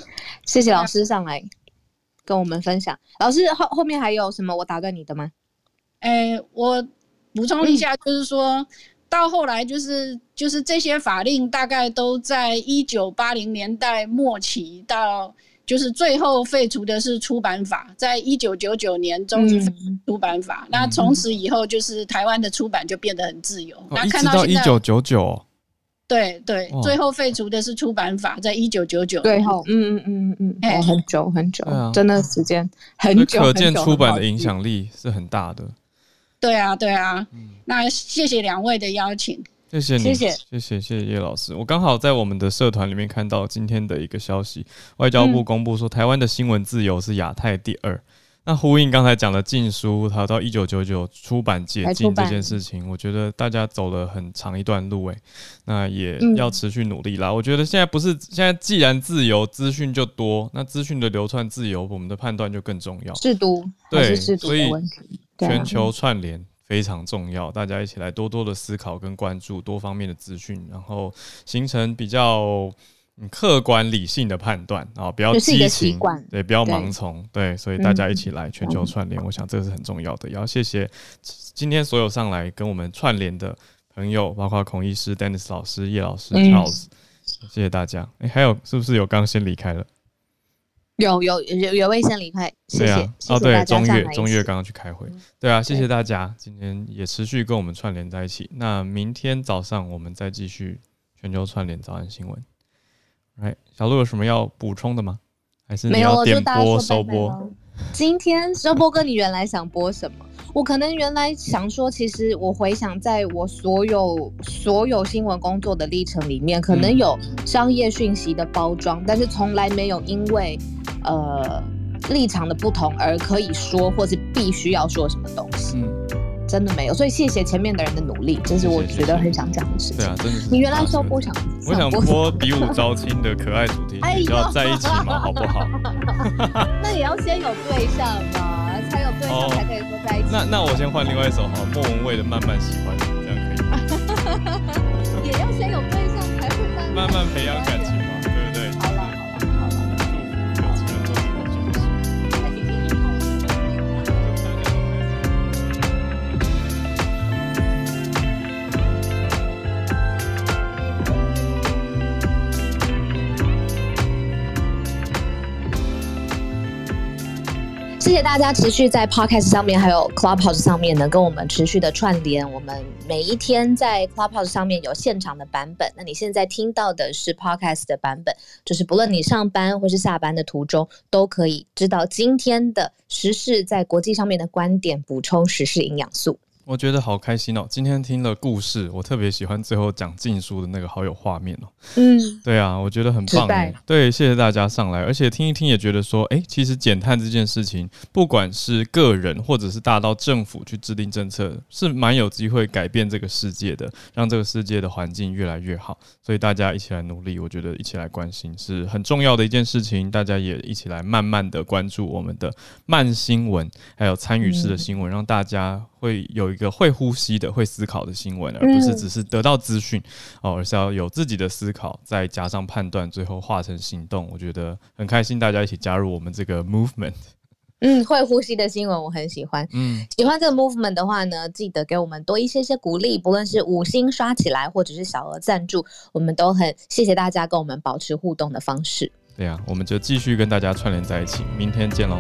谢谢老师上来跟我们分享。老师后后面还有什么我打断你的吗？哎、欸，我补充一下，就是说、嗯、到后来，就是就是这些法令大概都在一九八零年代末期到。就是最后废除的是出版法，在一九九九年终于出版法。嗯、那从此以后，就是台湾的出版就变得很自由。哦、那看到一九九九，对对，哦、最后废除的是出版法，在一九九九。最后，嗯嗯嗯嗯嗯，哦，很久很久，啊、真的时间很久。可见出版的影响力是很大的。对啊，对啊。嗯、那谢谢两位的邀请。谢谢你，谢谢谢谢谢谢叶老师。我刚好在我们的社团里面看到今天的一个消息，外交部公布说台湾的新闻自由是亚太第二。那呼应刚才讲的禁书，它到一九九九出版解禁这件事情，我觉得大家走了很长一段路诶，那也要持续努力啦。我觉得现在不是现在，既然自由资讯就多，那资讯的流窜自由，我们的判断就更重要。制度对，所以全球串联。非常重要，大家一起来多多的思考跟关注多方面的资讯，然后形成比较客观理性的判断啊，不要激情，对，不要盲从，对，对，所以大家一起来全球串联，嗯、我想这个是很重要的。也要谢谢今天所有上来跟我们串联的朋友，包括孔医师、Dennis 老师、叶老师、Charles，、嗯、谢谢大家。哎、欸，还有是不是有刚先离开了？有有有有位先离开，谢谢。啊、哦，对，中岳中岳刚刚去开会，嗯、对啊，谢谢大家，今天也持续跟我们串联在一起。那明天早上我们再继续全球串联早安新闻。哎，小鹿有什么要补充的吗？还是你要点播收播？今天收播哥，你原来想播什么？我可能原来想说，其实我回想在我所有所有新闻工作的历程里面，可能有商业讯息的包装，但是从来没有因为呃立场的不同而可以说或是必须要说什么东西。嗯真的没有，所以谢谢前面的人的努力，这是我觉得很想讲的事情。对啊，真的是。你原来说不想，我想播比武招亲的可爱主题曲，要在一起嘛，好不好？那也要先有对象嘛，才有对象才可以说在一起。那那我先换另外一首哈，莫文蔚的《慢慢喜欢你》，这样可以吗？也要先有对象才会慢慢培养感情。谢谢大家持续在 Podcast 上面，还有 Clubhouse 上面能，跟我们持续的串联。我们每一天在 Clubhouse 上面有现场的版本，那你现在听到的是 Podcast 的版本，就是不论你上班或是下班的途中，都可以知道今天的时事在国际上面的观点，补充时事营养素。我觉得好开心哦！今天听了故事，我特别喜欢最后讲禁书的那个，好有画面哦。嗯，对啊，我觉得很棒。对，谢谢大家上来，而且听一听也觉得说，哎，其实减碳这件事情，不管是个人或者是大到政府去制定政策，是蛮有机会改变这个世界的，让这个世界的环境越来越好。所以大家一起来努力，我觉得一起来关心是很重要的一件事情。大家也一起来慢慢的关注我们的慢新闻，还有参与式的新闻，让大家会有。一个会呼吸的、会思考的新闻，而不是只是得到资讯哦，而是要有自己的思考，再加上判断，最后化成行动。我觉得很开心，大家一起加入我们这个 movement。嗯，会呼吸的新闻我很喜欢。嗯，喜欢这个 movement 的话呢，记得给我们多一些些鼓励，不论是五星刷起来，或者是小额赞助，我们都很谢谢大家跟我们保持互动的方式。对呀、啊，我们就继续跟大家串联在一起，明天见喽。